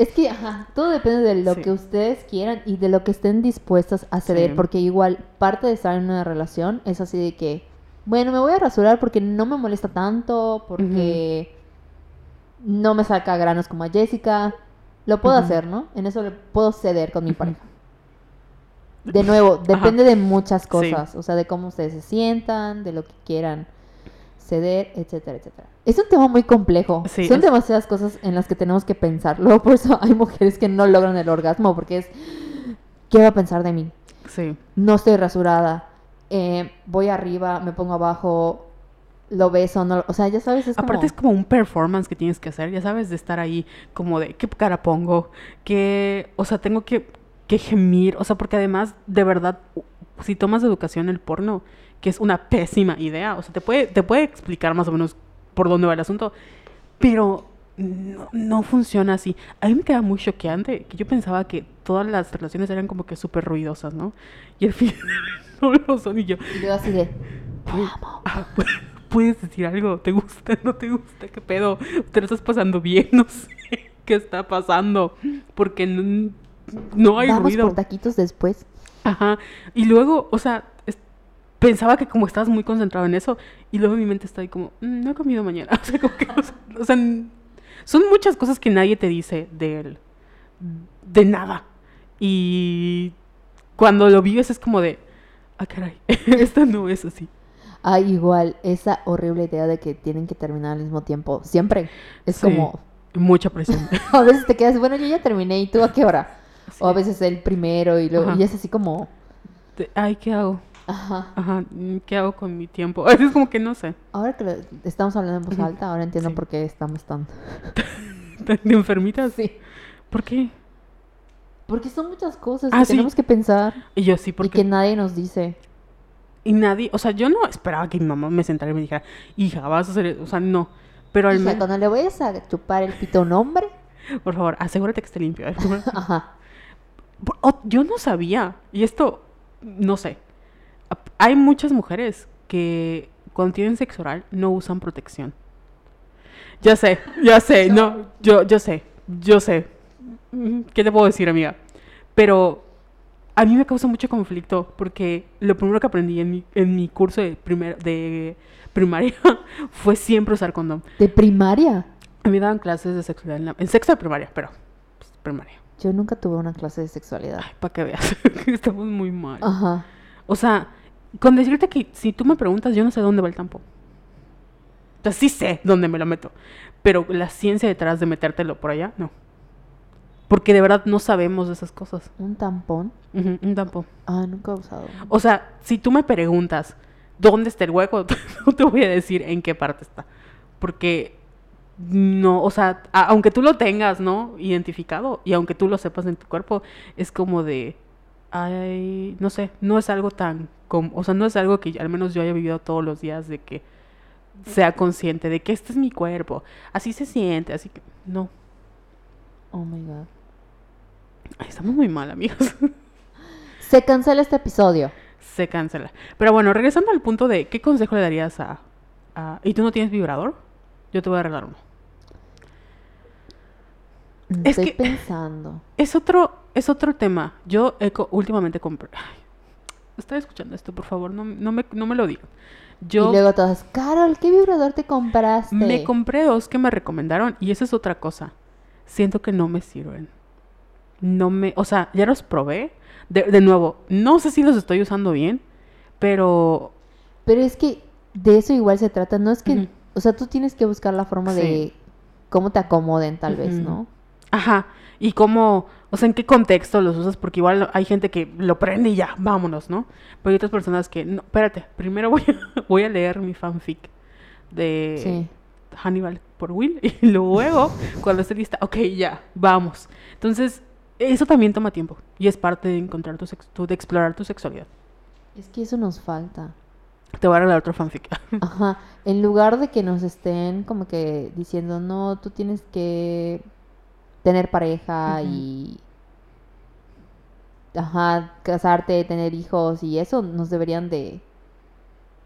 Es que, ajá, todo depende de lo Sí. que ustedes quieran y de lo que estén dispuestas a ceder. Sí. Porque igual, parte de estar en una relación es así de que, bueno, me voy a rasurar porque no me molesta tanto, porque no me saca granos como a Jessica. Lo puedo hacer, ¿no? En eso le puedo ceder con mi pareja. De nuevo, depende de muchas cosas. O sea, de cómo ustedes se sientan, de lo que quieran ceder, etcétera, etcétera. Es un tema muy complejo. Sí, Son es- demasiadas cosas en las que tenemos que pensar. Luego, por eso hay mujeres que no logran el orgasmo, porque es, ¿qué va a pensar de mí? Sí. No estoy rasurada, eh, voy arriba, me pongo abajo, lo beso, no, o sea, ya sabes, es Aparte como... es como un performance que tienes que hacer, ya sabes, de estar ahí como de qué cara pongo, qué, o sea, tengo que, que gemir, o sea, porque además, de verdad, si tomas educación el porno, que es una pésima idea, o sea, te puede, te puede explicar más o menos por dónde va el asunto, pero no, no funciona así. A mí me queda muy choqueante que yo pensaba que todas las relaciones eran como que súper ruidosas, ¿no? Y al final no lo son y yo, Y luego así de... Ah, pu- ¿Puedes decir algo? ¿Te gusta? ¿No te gusta? ¿Qué pedo? ¿Te lo estás pasando bien? No sé qué está pasando. Porque no, no hay Vamos ruido. por taquitos después. Ajá. Y luego, o sea, pensaba que como estabas muy concentrado en eso, y luego mi mente está ahí como, "Mm, no he comido mañana. O sea, como que, o sea, o sea, n- son muchas cosas que nadie te dice de él. De nada. Y cuando lo vives es como de, ah, caray, esto no es así. Ah, igual, esa horrible idea de que tienen que terminar al mismo tiempo. Siempre. Es Sí. como... Mucha presión. A veces te quedas, bueno, yo ya terminé, ¿y tú a qué hora? O a veces el primero y luego... Ajá. Y es así como... Ay, ¿qué hago? Ajá. Ajá, mm, ¿qué hago con mi tiempo? Es como que no sé. Ahora que lo- estamos hablando en voz alta, ahora entiendo Sí. por qué estamos tan... ¿De enfermitas? Sí. ¿Por qué? Porque son muchas cosas Ah, que sí. tenemos que pensar Y yo sí, y porque... que nadie nos dice. Y nadie, o sea, yo no esperaba que mi mamá me sentara y me dijera, hija, vas a hacer, eso". o sea, no. Pero al menos, cuando le vayas a chupar el pito a un hombre... por favor, asegúrate que esté limpio. ¿eh? Ajá. Yo no sabía, y esto, no sé. Hay muchas mujeres que cuando tienen sexo oral no usan protección. Ya sé, ya sé, no, yo, yo sé, yo sé. Mm, ¿Qué te puedo decir, amiga? Pero a mí me causa mucho conflicto porque lo primero que aprendí en mi, en mi curso de, primer, de primaria fue siempre usar condón. ¿De primaria? A mí me daban clases de sexualidad en, la- en sexto de primaria, pero pues, primaria. Yo nunca tuve una clase de sexualidad. Ay, para que veas, estamos muy mal. Ajá. O sea, con decirte que si tú me preguntas, yo no sé dónde va el tampón. O sea, sí sé dónde me lo meto. Pero la ciencia detrás de metértelo por allá, no. Porque de verdad no sabemos de esas cosas. ¿Un tampón? Un tampón. Ah, nunca he usado. O sea, si tú me preguntas dónde está el hueco, no te voy a decir en qué parte está. Porque no, o sea, aunque tú lo tengas, ¿no? Identificado y aunque tú lo sepas en tu cuerpo, es como de, ay, no sé, no es algo tan, o sea, no es algo que al menos yo haya vivido todos los días de que sea consciente de que este es mi cuerpo, así se siente, así que, no, Oh my god. Ay, estamos muy mal, amigos. Se cancela este episodio. se cancela. Pero bueno, regresando al punto de, ¿qué consejo le darías a, a- ¿Y tú no tienes vibrador? Yo te voy a regalar uno. Es Estoy que- pensando. Es otro, es otro tema. Yo he co- últimamente compré. Estoy escuchando esto, por favor, no, no, me, no me lo digan. Yo Y luego todas, Carol, ¿qué vibrador te compraste? me compré dos que me recomendaron y esa es otra cosa. Siento que no me sirven. No me, o sea, ya los probé. De, de nuevo, no sé si los estoy usando bien, pero Pero es que de eso igual se trata. No es que, o sea, tú tienes que buscar la forma de cómo te acomoden, tal vez. ¿no? Ajá. Y cómo, o sea, en qué contexto los usas, porque igual hay gente que lo prende y ya, vámonos, ¿no? Pero hay otras personas que, no, espérate, primero voy a, voy a leer mi fanfic de Sí. Hannibal por Will y luego, cuando esté lista, ok, ya, vamos. Entonces, eso también toma tiempo y es parte de encontrar tu, sex- tu- de explorar tu sexualidad. Es que eso nos falta. Te voy a regalar otro fanfic. Ajá. En lugar de que nos estén como que diciendo, no, tú tienes que tener pareja y. Ajá, casarte, tener hijos y eso, nos deberían de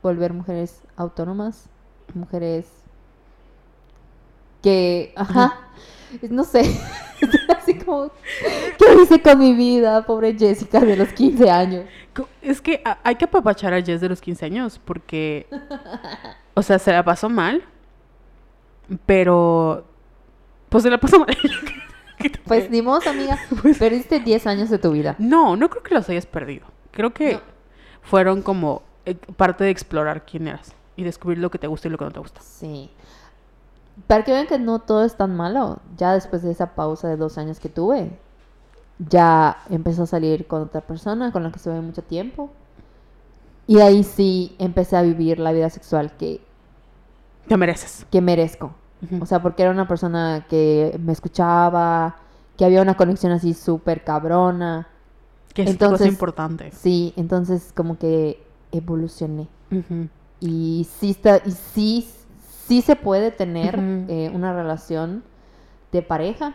volver mujeres autónomas, mujeres que, ajá, no sé, así como, ¿qué hice con mi vida, pobre Jessica de los 15 años? Es que hay que apapachar a Jess de los 15 años porque, o sea, se la pasó mal, pero, pues se la pasó mal. ¿Qué te Pues ni modo, amiga, Pues- perdiste 10 años de tu vida. No, no creo que los hayas perdido. Creo que No. fueron como eh, parte de explorar quién eras y descubrir lo que te gusta y lo que no te gusta. Sí. Para que vean que no todo es tan malo, ya después de esa pausa de dos años que tuve, ya empezó a salir con otra persona con la que estuve mucho tiempo. Y ahí sí empecé a vivir la vida sexual que, Te mereces. que merezco. O sea, porque era una persona que me escuchaba, que había una conexión así súper cabrona. que es cosa entonces- importante. Sí, entonces como que evolucioné. Y sí, está, y sí, sí se puede tener eh, una relación de pareja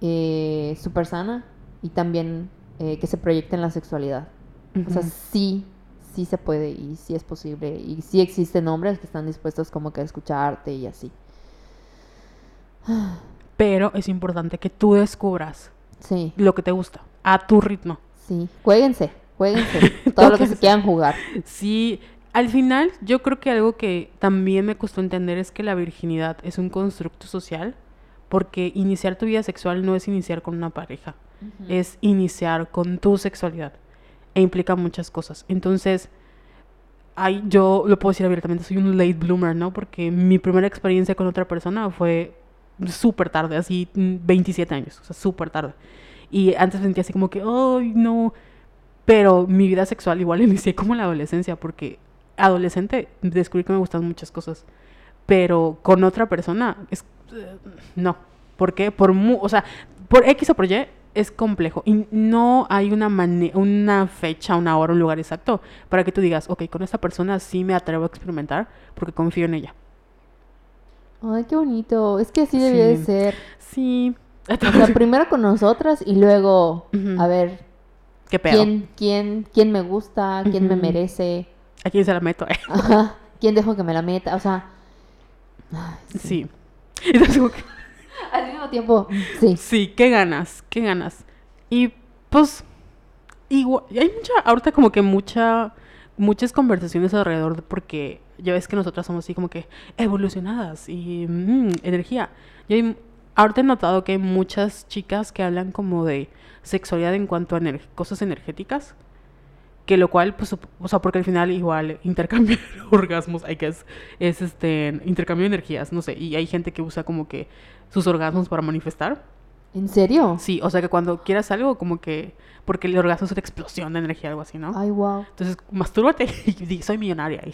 eh, súper sana y también eh, que se proyecte en la sexualidad. O sea, sí, sí se puede y sí es posible. Y sí existen hombres que están dispuestos como que a escucharte y así. Pero es importante que tú descubras Sí, lo que te gusta a tu ritmo. sí. Jueguense, jueguense. Todo lo que se quieran jugar. Sí, al final yo creo que algo que también me costó entender es que la virginidad es un constructo social porque iniciar tu vida sexual no es iniciar con una pareja, es iniciar con tu sexualidad e implica muchas cosas. Entonces, ay, yo lo puedo decir abiertamente, soy un late bloomer, ¿no? Porque mi primera experiencia con otra persona fue súper tarde, así mm, 27 años, o sea, súper tarde. Y antes sentía así como que, ay, no. Pero mi vida sexual igual inicié como en la adolescencia, porque adolescente descubrí que me gustan muchas cosas. Pero con otra persona, es, eh, no. ¿Por qué? Por, mu- o sea, por X o por Y es complejo. Y no hay una, una fecha, una hora, un lugar exacto para que tú digas, ok, con esta persona sí me atrevo a experimentar porque confío en ella. Ay, qué bonito. Es que así debía de Sí. ser. Sí. O sea, primero con nosotras y luego Ujú. a ver ¿Qué pedo? quién, quién, quién me gusta, quién me Ujú. merece, ¿A quién se la meto? ajá, quién dejo que me la meta. O sea, Ay, Sí. Entonces, como que, Al mismo tiempo, sí. sí, ¿qué ganas? ¿Qué ganas? Y pues, igual, hay mucha, ahorita como que mucha, muchas conversaciones alrededor de porque ya ves que nosotras somos así como que evolucionadas y mm, energía. Y hay- ahorita he notado que hay muchas chicas que hablan como de sexualidad en cuanto a ener- cosas energéticas. Que lo cual, pues, o sea, porque al final igual intercambio de orgasmos, hay que es, es este intercambio de energías, no sé, y hay gente que usa como que sus orgasmos para manifestar. ¿En serio? Sí, o sea que cuando quieras algo, como que, porque el orgasmo es una explosión de energía, algo así, ¿no? Ay, wow. Entonces, mastúrbate y di, soy millonaria.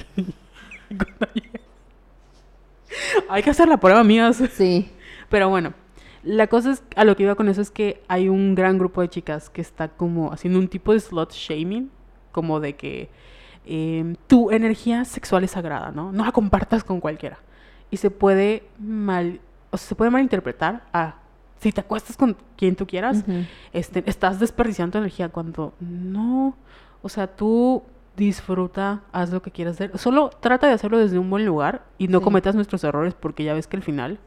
Hay que hacer la prueba, amigas. Sí. Pero bueno, la cosa es, a lo que iba con eso es que hay un gran grupo de chicas que está como haciendo un tipo de slot shaming, como de que em, tu energía sexual es sagrada, ¿no? No la compartas con cualquiera. Y se puede mal, o sea, se puede malinterpretar a si te acuestas con quien tú quieras, este, estás desperdiciando tu energía cuando no, o sea, tú disfruta, haz lo que quieras hacer, solo trata de hacerlo desde un buen lugar y no Sí. cometas nuestros errores porque ya ves que al final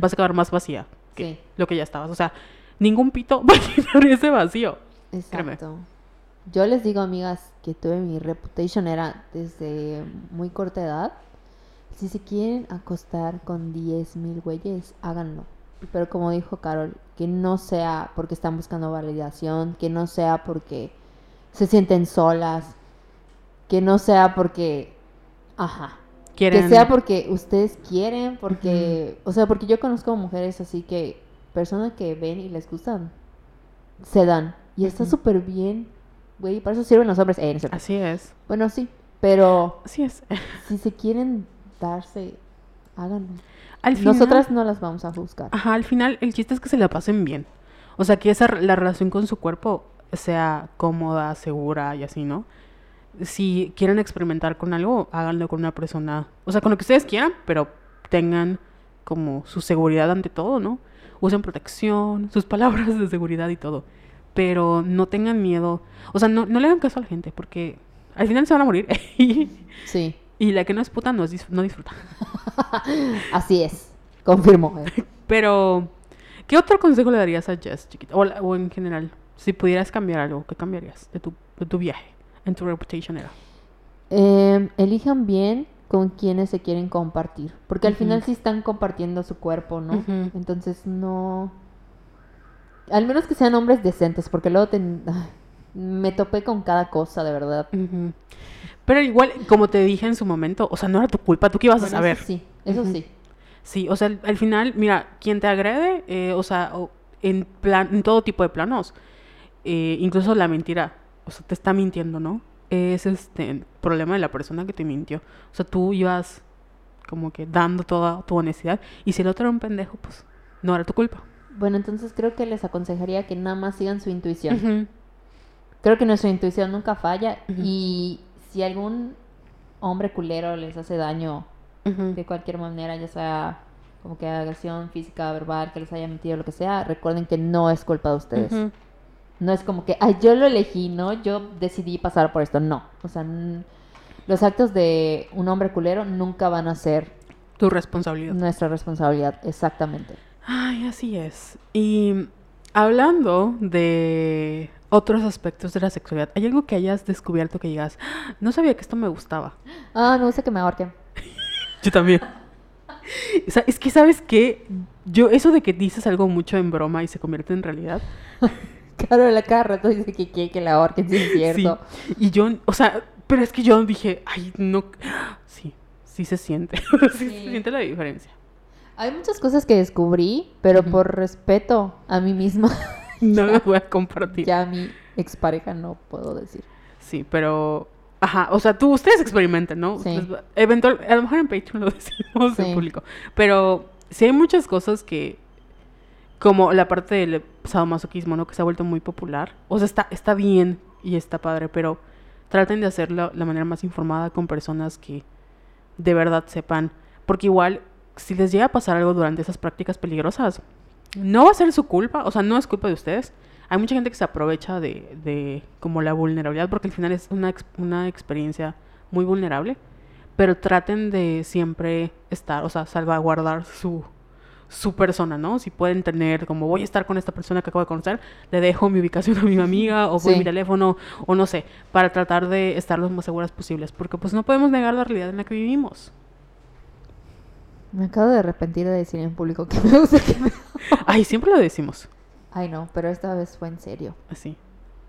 vas a acabar más vacía que Sí. lo que ya estabas, o sea, ningún pito va a llenar ese vacío. créeme. Exacto. Yo les digo, amigas, que tuve mi reputation era desde muy corta edad. Si se quieren acostar con 10 mil güeyes, háganlo. Pero como dijo Carol, que no sea porque están buscando validación, que no sea porque se sienten solas, que no sea porque... Ajá. Quieren Que sea porque ustedes quieren, porque... O sea, porque yo conozco mujeres así que... Personas que ven y les gustan, se dan. Y está Ujú. súper bien. Güey, para eso sirven los hombres. Eh, no. Así es. Bueno, sí. Pero Así es. si se quieren háganlo. Al final, Nosotras no las vamos a juzgar. Ajá, al final el chiste es que se la pasen bien. O sea, que esa la relación con su cuerpo sea cómoda, segura y así, ¿no? Si quieren experimentar con algo, háganlo con una persona, o sea, con lo que ustedes quieran, pero tengan como su seguridad ante todo, ¿no? Usen protección, sus palabras de seguridad y todo. Pero no tengan miedo, o sea, no, no le hagan caso a la gente, porque al final se van a morir. Sí, y la que no es puta no, es no disfruta. así es. Confirmo. eh. Pero, ¿qué otro consejo le darías a Jess, chiquita? O, en general, si pudieras cambiar algo, ¿qué cambiarías de tu, de tu viaje en tu reputation era? Eh, elijan bien con quienes se quieren compartir. Porque al final sí están compartiendo su cuerpo, ¿no? Entonces no... Al menos que sean hombres decentes, porque luego te- ay, me topé con cada cosa, de verdad. Ujú. Pero igual, como te dije en su momento, o sea, no era tu culpa, tú qué ibas a Bueno, saber. Eso sí, eso Ujú. sí. Sí, o sea, al, al final, mira, quien te agrede, eh, o sea, en plan, en todo tipo de planos, eh, incluso la mentira, o sea, te está mintiendo, ¿no? Es este el problema de la persona que te mintió. O sea, tú ibas como que dando toda tu honestidad y si el otro era un pendejo, pues no era tu culpa. Bueno, entonces creo que les aconsejaría que nada más sigan su intuición. Ujú. Creo que nuestra intuición nunca falla Ujú. y si algún hombre culero les hace daño de cualquier manera, ya sea como que agresión física, verbal, que les haya mentido, lo que sea, recuerden que no es culpa de ustedes. No es como que, ay, yo lo elegí, ¿no? Yo decidí pasar por esto. No. O sea, los actos de un hombre culero nunca van a ser Tu responsabilidad. nuestra responsabilidad. Exactamente. Ay, así es. Y hablando de otros aspectos de la sexualidad, ¿hay algo que hayas descubierto que digas, "Ah, no sabía que esto me gustaba? Ah, me gusta que me ahorquen. Yo también. O sea, es que, ¿sabes qué? Yo, eso de que dices algo mucho en broma y se convierte en realidad. Claro, la cada rato dice que quiere que la ahorquen, sí es cierto. Sí. Y yo, o sea, pero es que yo dije, ay, no. Sí, sí se siente. sí, Sí. se siente la diferencia. Hay muchas cosas que descubrí, pero por respeto a mí misma, No me voy a compartir. ya a mi expareja no puedo decir. Sí, pero. Ajá, o sea, tú, ustedes experimenten, ¿no? Sí. Va- Eventual, a lo mejor en Patreon lo decimos en público. Pero sí hay muchas cosas que. Como la parte del sadomasoquismo, ¿no? Que se ha vuelto muy popular. O sea, está, está bien y está padre, pero traten de hacerlo de la manera más informada con personas que de verdad sepan. Porque igual, si les llega a pasar algo durante esas prácticas peligrosas, no va a ser su culpa, o sea, no es culpa de ustedes. Hay mucha gente que se aprovecha de, de como la vulnerabilidad, porque al final es una, una experiencia muy vulnerable, pero traten de siempre estar, o sea, salvaguardar su, su persona, ¿no? Si pueden tener, como voy a estar con esta persona que acabo de conocer, le dejo mi ubicación a mi amiga o por Sí. mi teléfono o no sé, para tratar de estar lo más seguras posibles, porque pues no podemos negar la realidad en la que vivimos. Me acabo de arrepentir de decir en público que me gusta que me... Ay, siempre lo decimos Ay, no, pero esta vez fue en serio. así.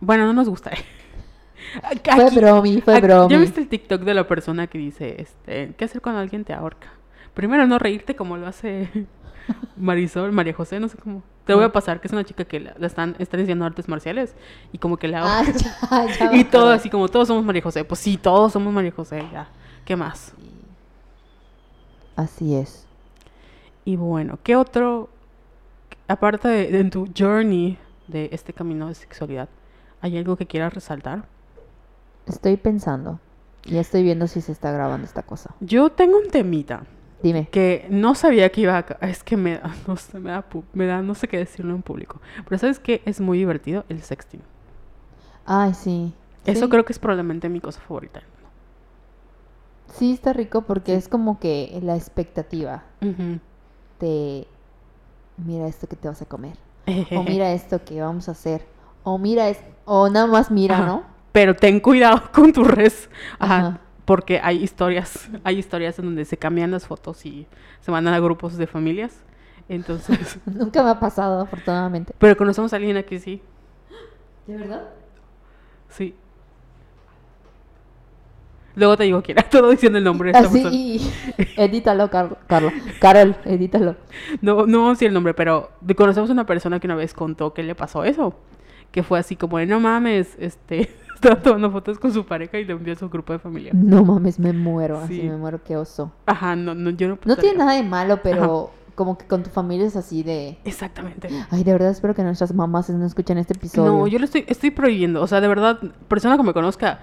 Bueno, no nos gusta. Fue Aquí- bromi, fue bromi. ¿Ya viste el TikTok de la persona que dice, este, ¿qué hacer cuando alguien te ahorca? Primero no reírte como lo hace Marisol, María José, no sé cómo. Te voy a pasar, que es una chica que la, la están, están enseñando artes marciales y como que la Ah, ahorca. ya, ya me y todo así como todos somos María José. Pues sí, todos somos María José, ya. ¿Qué más? Así es. Y bueno, ¿qué otro, aparte de, tu journey de este camino de sexualidad, hay algo que quieras resaltar? Estoy pensando. Y estoy viendo si se está grabando esta cosa. Yo tengo un temita Dime. que no sabía que iba a... Es que me da, no sé, me da, me da, no sé qué decirlo en público. Pero ¿sabes qué? Es muy divertido el sexting. Ay, sí. Eso Sí. creo que es probablemente mi cosa favorita. Sí, está rico porque es como que la expectativa Ujú. de mira esto que te vas a comer. O mira esto que vamos a hacer. O mira es o nada más mira, Ajá. ¿no? Pero ten cuidado con tu res. Ajá. Ajá. Porque hay historias, hay historias en donde se cambian las fotos y se mandan a grupos de familias. Entonces, Nunca me ha pasado, afortunadamente. pero conocemos a alguien aquí, sí. ¿De verdad? Sí. Luego te digo quién era, todo diciendo el nombre de esta Así, persona. y edítalo, Car- Carla. Carol, edítalo. No, no vamos a decir el nombre, pero conocemos a una persona que una vez contó que le pasó eso. Que fue así como no mames, este, estaba tomando fotos con su pareja y le envió a su grupo de familia. No mames, me muero. Así Sí. me muero, qué oso. Ajá, no, no, yo no No tiene nada de malo, pero como que con tu familia es así de. Exactamente. Ay, de verdad espero que nuestras mamás no escuchen este episodio. No, yo lo estoy, estoy prohibiendo. O sea, de verdad, persona que me conozca,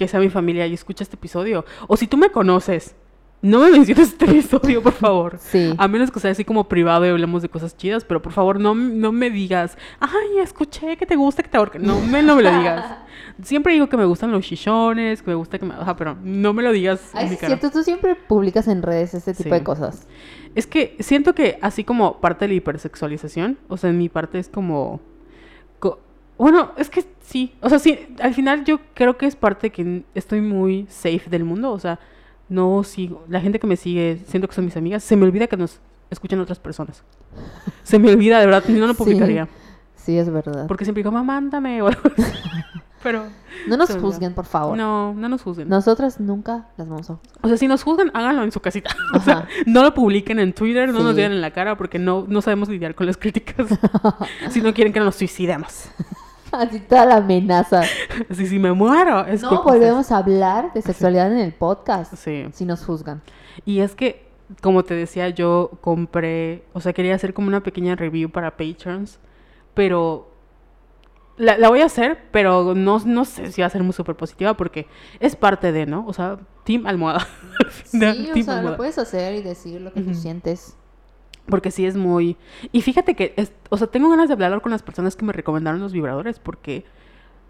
que sea mi familia y escucha este episodio. O si tú me conoces, no me menciones este episodio, por favor. Sí. A menos que sea así como privado y hablemos de cosas chidas, pero por favor no, no me digas, ay, escuché que te gusta que te ahorquen. No me, no me lo digas. Siempre digo que me gustan los chichones, que me gusta que me... Ajá, pero no me lo digas Ay, en sí mi es cara. cierto, tú siempre publicas en redes este tipo Sí. de cosas. Es que siento que así como parte de la hipersexualización, o sea, en mi parte es como... co- bueno, es que sí, o sea, sí, al final yo creo que es parte de que estoy muy safe del mundo, o sea, no sigo, la gente que me sigue, siento que son mis amigas, se me olvida que nos escuchan otras personas. Se me olvida, de verdad, no lo publicaría. Sí, es verdad. Porque siempre digo, mamá, mándame o algo así. Pero No nos juzguen, por favor. no, no nos juzguen. Nosotras nunca las vamos a... O sea, si nos juzgan, háganlo en su casita. O sea, no lo publiquen en Twitter, no nos digan en la cara porque no, no sabemos lidiar con las críticas. si no quieren que nos suicidemos. Así toda la amenaza. Así, si me muero, es No volvemos a hablar de sexualidad en el podcast. Sí. Si nos juzgan. Y es que, como te decía, yo compré, o sea, quería hacer como una pequeña review para patrons, pero la, la voy a hacer, pero no, no sé si va a ser muy súper positiva porque es parte de, ¿no? O sea, Team Almohada. Sí, o Team sea, Almohada. lo puedes hacer y decir lo que tú Ujú. sientes. Porque sí es muy... Y fíjate que, es- o sea, tengo ganas de hablar con las personas que me recomendaron los vibradores porque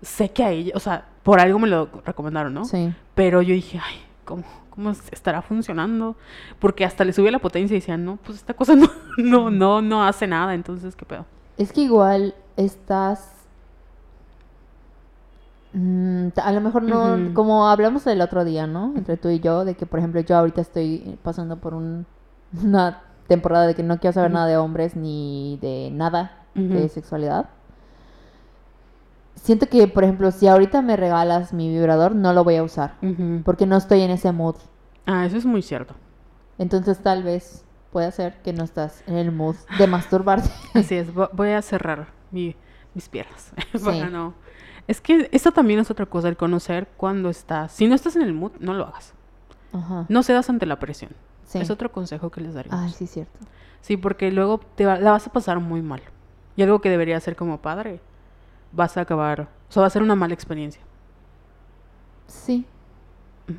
sé que a ella, o sea, por algo me lo recomendaron, ¿no? Sí. Pero yo dije, ay, ¿cómo, cómo estará funcionando? Porque hasta le subí la potencia y decían, no, pues esta cosa no, no, no, no hace nada, entonces, ¿qué pedo? Es que igual estás... mm, a lo mejor no, como hablamos el otro día, ¿no? Entre tú y yo, de que por ejemplo yo ahorita estoy pasando por un- una temporada de que no quiero saber nada de hombres ni de nada de sexualidad. Siento que, por ejemplo, si ahorita me regalas mi vibrador, no lo voy a usar. Porque no estoy en ese mood. Ah, eso es muy cierto. Entonces tal vez puede ser que no estás en el mood de masturbarte. Así es, vo- voy a cerrar mi- mis piernas. para Sí. no- Es que esto también es otra cosa, el conocer cuando estás... Si no estás en el mood, no lo hagas. Ajá. No cedas ante la presión. Sí. Es otro consejo que les daría. Ay, sí, cierto. Sí, porque luego te va- la vas a pasar muy mal. Y algo que debería ser como padre, vas a acabar, o sea, va a ser una mala experiencia. Sí,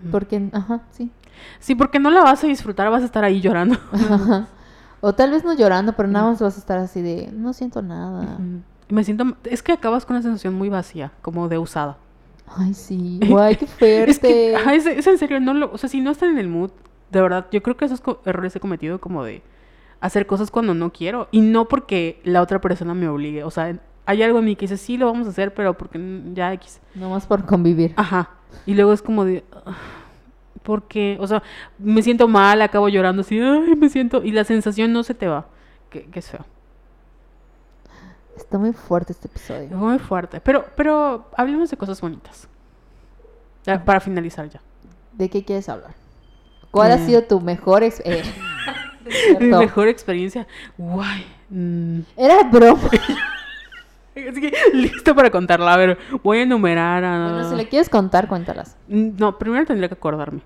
porque, ajá, sí. Sí, porque no la vas a disfrutar, vas a estar ahí llorando. Ajá. O tal vez no llorando, pero nada más vas a estar así de, no siento nada. Me siento, es que acabas con una sensación muy vacía, como de usada. Ay, sí. Guay, qué fuerte. Es que, ajá, es, es en serio, no lo, o sea, si no están en el mood, de verdad, yo creo que esos errores he cometido como de hacer cosas cuando no quiero y no porque la otra persona me obligue, o sea, hay algo en mí que dice, sí, lo vamos a hacer, pero porque ya X. Nomás por convivir. Ajá. Y luego es como de, "Ah, ¿por qué? O sea, me siento mal, acabo llorando así, ay, me siento, y la sensación no se te va, que, que es feo. Está muy fuerte este episodio. Muy fuerte, pero, pero hablemos de cosas bonitas. Ya, para finalizar ya. ¿De qué quieres hablar? ¿Cuál ha Eh. sido tu mejor ex... eh, Mi mejor experiencia. Guay. mm, Era broma. Así que listo para contarla. A ver, voy a enumerar a... Bueno, si le quieres contar, cuéntalas. Mm, No, primero tendría que acordarme.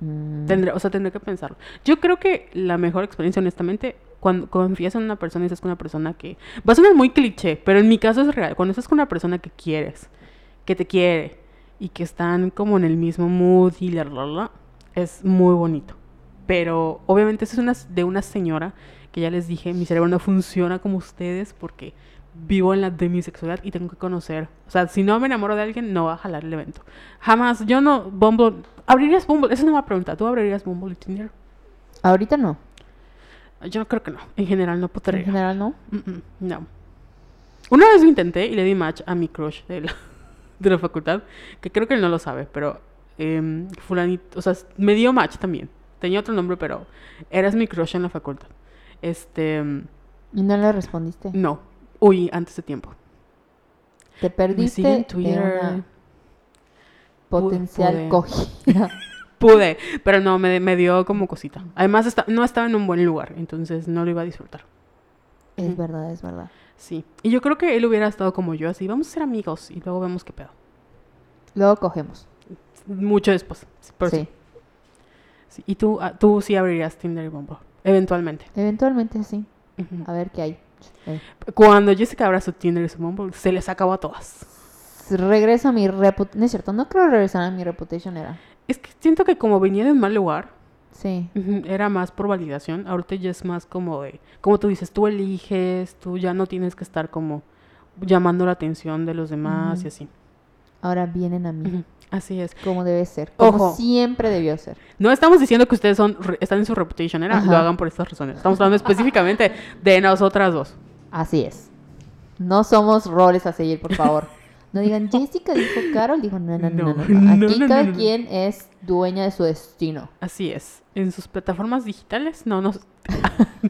Mm, Tendré, o sea, tendré que pensarlo. Yo creo que la mejor experiencia, honestamente, cuando confías en una persona y estás con una persona que... Va a sonar muy cliché, pero en mi caso es real. Cuando estás con una persona que quieres, que te quiere y que están como en el mismo mood y la, la, la, es muy bonito. Pero obviamente eso es una, de una señora que ya les dije, mi cerebro no funciona como ustedes porque vivo en la demisexualidad y tengo que conocer. O sea, si no me enamoro de alguien, no va a jalar el evento. Jamás. Yo no, Bumble. ¿Abrirías Bumble? Esa es una pregunta. ¿Tú abrirías Bumble y Tinder? Ahorita no. Yo creo que no. En general no En podría. general no. Mm, mm, no. Una vez lo intenté y le di match a mi crush de la, de la facultad, que creo que él no lo sabe, pero em, fulanito, o sea, me dio match también. Tenía otro nombre, pero eras mi crush en la facultad. Este, em, Y no le respondiste. no. Uy, antes de tiempo. Te Me perdiste sigue en de Twitter. una potencial pude. cogida. Pude, pero no, me, me dio como cosita. Además, esta- no estaba en un buen lugar, entonces no lo iba a disfrutar. es verdad, es verdad. Sí. Y yo creo que él hubiera estado como yo, así, vamos a ser amigos y luego vemos qué pedo. Luego cogemos. Mucho después. Sí. Y tú, ah, tú sí abrirías Tinder y Bumble, eventualmente. Eventualmente sí. A ver qué hay. Eh, Cuando Jessica abra su Tinder y su Bumble, se les acabó a todas. Regreso a mi reputación. No es cierto, no creo regresar a mi reputación era. Es que siento que como venía de un mal lugar, Sí. era más por validación. Ahorita ya es más como de, como tú dices, tú eliges, tú ya no tienes que estar como llamando la atención de los demás y así. Ahora vienen a mí. Así es. Como debe ser. Como Ojo. siempre debió ser. No estamos diciendo que ustedes son están en su reputation era, Ajá. lo hagan por estas razones. Estamos hablando específicamente de nosotras dos. Así es. No somos roles a seguir, por favor. No digan, Jessica dijo, Carol dijo, no, no, no, no. no, Aquí no, no, cada quien es dueña de su destino. Así es. En sus plataformas digitales, no nos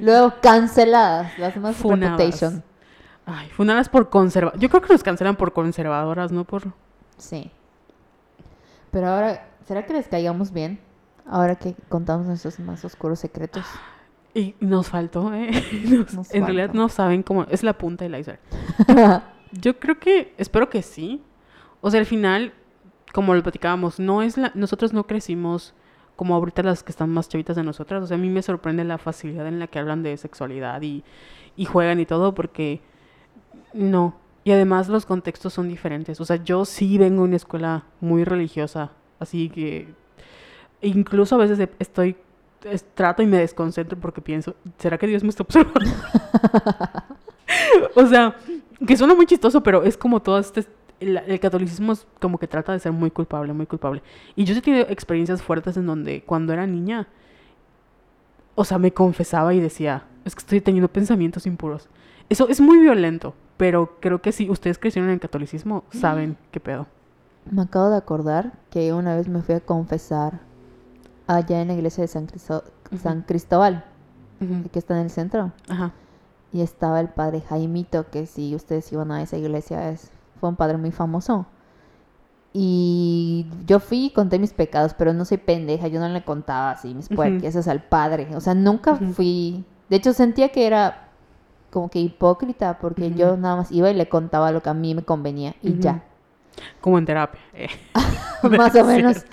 Luego, canceladas. Las más reputation. Ay, funadas por conserva. Yo creo que nos cancelan por conservadoras, no por. Sí. Pero ahora, ¿será que les caigamos bien? Ahora que contamos nuestros más oscuros secretos. Y nos faltó, ¿eh? Nos- Nos en realidad no saben cómo. Es la punta del iceberg. Yo creo que. Espero que sí. O sea, al final, como lo platicábamos, no es la. Nosotros no crecimos como ahorita las que están más chavitas de nosotras. O sea, a mí me sorprende la facilidad en la que hablan de sexualidad y, y juegan y todo, porque. No. Y además los contextos son diferentes. O sea, yo sí vengo de una escuela muy religiosa. Así que. Incluso a veces estoy. es- trato y me desconcentro porque pienso, ¿será que Dios me está observando? o sea, que suena muy chistoso, pero es como todo este. El, el catolicismo es como que trata de ser muy culpable, muy culpable. Y yo sí tenido experiencias fuertes en donde cuando era niña, o sea, me confesaba y decía, es que estoy teniendo pensamientos impuros. Eso es muy violento, pero creo que si ustedes crecieron en el catolicismo, saben qué pedo. Me acabo de acordar que una vez me fui a confesar allá en la iglesia de San, Cristo-. San Cristóbal, Ujú. que está en el centro. Ajá. Y estaba el padre Jaimito, que si ustedes iban a esa iglesia, es, fue un padre muy famoso. Y yo fui y conté mis pecados, pero no soy pendeja, yo no le contaba así mis Ujú. puerqueses al padre. O sea, nunca fui... De hecho, sentía que era como que hipócrita, porque yo nada más iba y le contaba lo que a mí me convenía y ya. Como en terapia. eh. Más o menos.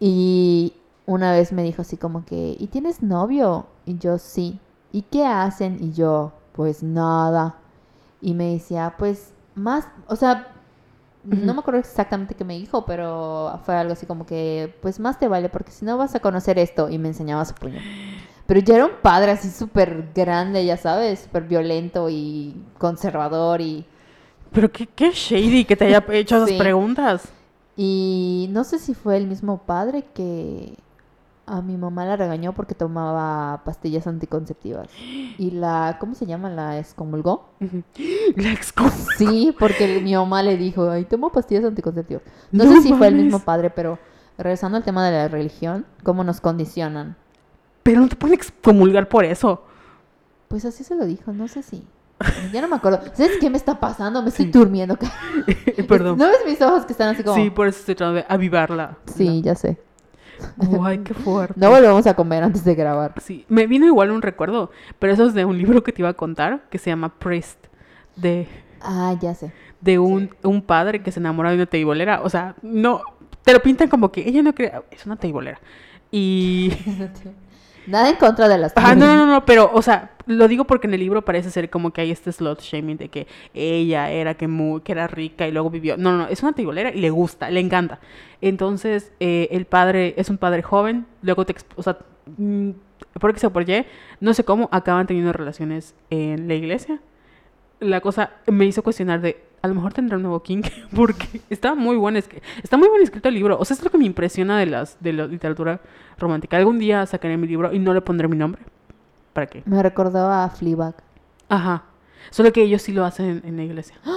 Y una vez me dijo así como que, ¿y tienes novio? Y yo, sí. ¿Y qué hacen? Y yo, pues nada. Y me decía, pues más, o sea, no me acuerdo exactamente qué me dijo, pero fue algo así como que, pues más te vale, porque si no vas a conocer esto. Y me enseñaba su puño. Pero ya era un padre así súper grande, ya sabes, súper violento y conservador y... Pero qué, qué shady que te haya hecho esas Sí. preguntas. Y no sé si fue el mismo padre que a mi mamá la regañó porque tomaba pastillas anticonceptivas. Y la, ¿cómo se llama? La excomulgó. La excu- Sí, porque mi mamá le dijo, ay, tomo pastillas anticonceptivas. No, No sé si fue el mismo padre, pero regresando al tema de la religión, ¿cómo nos condicionan? Pero no te pueden excomulgar por eso. Pues así se lo dijo, no sé si. Ya no me acuerdo. ¿Sabes qué me está pasando? Me estoy durmiendo. Perdón. ¿No ves mis ojos que están así como? Sí, por eso estoy tratando de avivarla. Sí, ya sé. Guay, qué fuerte. No volvemos a comer antes de grabar. Sí, me vino igual un recuerdo, pero eso es de un libro que te iba a contar, que se llama Priest, de, Ah, ya sé. de un, un padre que se enamora de una teibolera. O sea, no, te lo pintan como que ella no cree, es una teibolera. Y... Nada en contra de las Ah, no, no, no, pero, o sea, lo digo porque en el libro parece ser como que hay este slot shaming de que ella era que, muy, que era rica y luego vivió. No, no, no, es una teibolera y le gusta, le encanta. Entonces, eh, el padre es un padre joven, luego te, o sea, mm, por que se por Y, no sé cómo, acaban teniendo relaciones en la iglesia. La cosa me hizo cuestionar de, a lo mejor tendrá un nuevo King, porque está muy que está muy bien escrito el libro. O sea, es lo que me impresiona de las de la literatura romántica. Algún día sacaré mi libro y no le pondré mi nombre. ¿Para qué? Me recordó a Fleabag. Ajá. Solo que ellos sí lo hacen en, en la iglesia.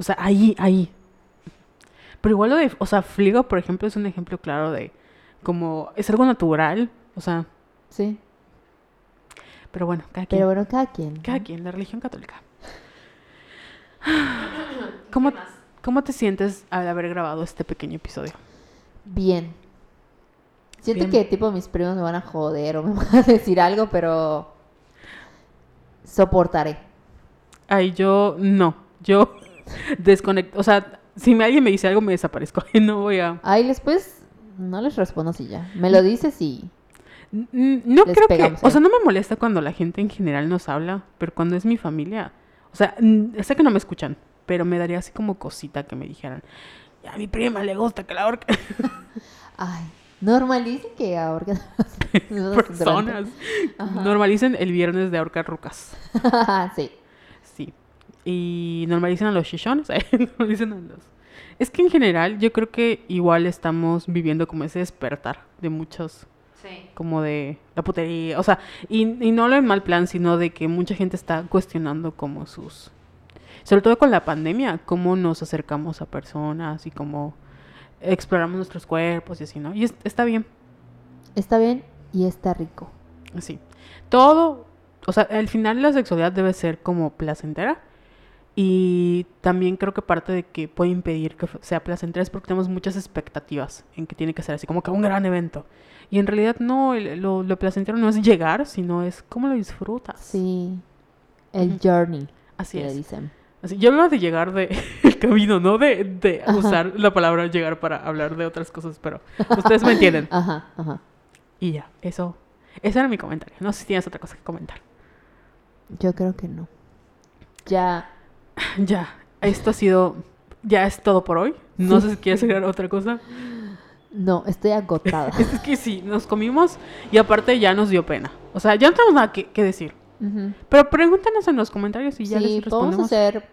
O sea, ahí, ahí. Pero igual lo de, o sea, Fligo, por ejemplo, es un ejemplo claro de como es algo natural, o sea, Sí. pero bueno, cada quien. Pero bueno, cada quien. ¿no? Cada quien, la religión católica. ¿Cómo, ¿Cómo te sientes al haber grabado este pequeño episodio? Bien. Siento Bien. que tipo mis primos me van a joder o me van a decir algo, pero soportaré. Ay, yo no. Yo desconecto. O sea, si alguien me dice algo, me desaparezco. No voy a. Ay, después no les respondo así ya. Me lo dices y No Les creo que. O sea, no me molesta cuando la gente en general nos habla, pero cuando es mi familia. O sea, sé que no me escuchan, pero me daría así como cosita que me dijeran. "Ya, A mi prima le gusta que la horca. ay, normalicen que ahorquen Personas. Normalicen el viernes de ahorcar rucas. sí. Sí. Y normalicen a los chichones. eh, normalicen a los... Es que en general yo creo que igual estamos viviendo como ese despertar de muchos, Sí. como de la putería. O sea, y, y no lo en mal plan, sino de que mucha gente está cuestionando como sus... Sobre todo con la pandemia, cómo nos acercamos a personas y cómo exploramos nuestros cuerpos y así, ¿no? Y es- está bien. Está bien y está rico. Sí. Todo, o sea, al final la sexualidad debe ser como placentera. Y también creo que parte de que puede impedir que sea placentera es porque tenemos muchas expectativas en que tiene que ser así, como que un gran evento. Y en realidad no, el- lo, lo placentero no es llegar, sino es cómo lo disfrutas. Sí. El journey, Así que le es. dicen. Así, yo hablo de llegar de el camino, no de, de usar la palabra llegar para hablar de otras cosas, pero ustedes me entienden. Ajá, ajá. Y ya, eso, ese era mi comentario. No sé si tienes otra cosa que comentar. Yo creo que no. Ya. Ya, esto ha sido, ya es todo por hoy. No sé si quieres agregar otra cosa. No, estoy agotada. Es que sí, nos comimos y aparte ya nos dio pena. O sea, ya no tenemos nada que, que decir. Pero pregúntanos en los comentarios y ya sí, les podemos respondemos. hacer.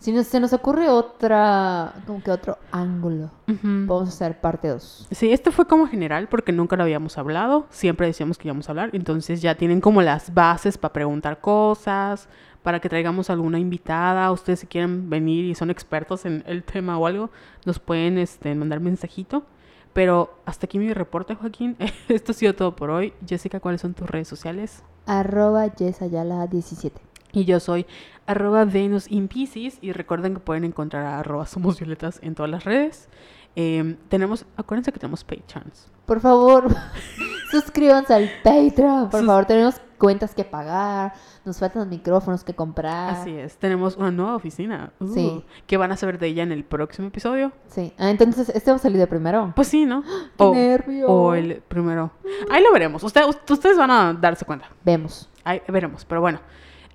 Si nos- se nos ocurre otra. Como que otro ángulo. Ujú. Podemos hacer parte 2. Sí, este fue como general porque nunca lo habíamos hablado. Siempre decíamos que íbamos a hablar. Entonces ya tienen como las bases para preguntar cosas, para que traigamos alguna invitada. Ustedes si quieren venir y son expertos en el tema o algo, nos pueden este, mandar mensajito. Pero hasta aquí mi reporte, Joaquín. Esto ha sido todo por hoy. Jessica, ¿cuáles son tus redes sociales? Arroba Yesayala17. Y yo soy arroba Venus in Pisces. Y recuerden que pueden encontrar a arroba Somos Violetas en todas las redes. Em, tenemos, acuérdense que tenemos Patreons. Por favor, suscríbanse al Patreon. Por Sus- favor, tenemos cuentas que pagar. Nos faltan micrófonos que comprar. Así es, tenemos una nueva oficina. uh. Sí. Que van a saber de ella en el próximo episodio. Sí. Ah, entonces, ¿este va a salir de primero? Pues sí, ¿no? ¡Qué O, nervio! o el primero. Ahí lo veremos. Usted- ustedes van a darse cuenta. Vemos. Ahí veremos. Pero bueno,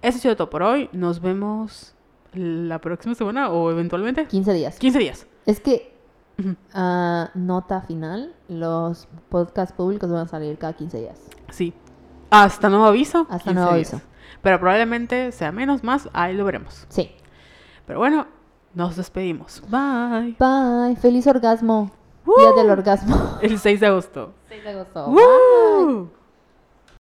eso ha sido todo por hoy. Nos vemos la próxima semana o eventualmente 15 días. 15 días. Es que, ah, nota final, los podcasts públicos van a salir cada 15 días. Sí. Hasta nuevo aviso. Hasta 15 nuevo días. aviso. Pero probablemente sea menos, más. Ahí lo veremos. Sí. Pero bueno, nos despedimos. Bye. Bye. Feliz orgasmo. Woo. Día del orgasmo. El 6 de agosto. 6 de agosto. Bye. ¡Woo!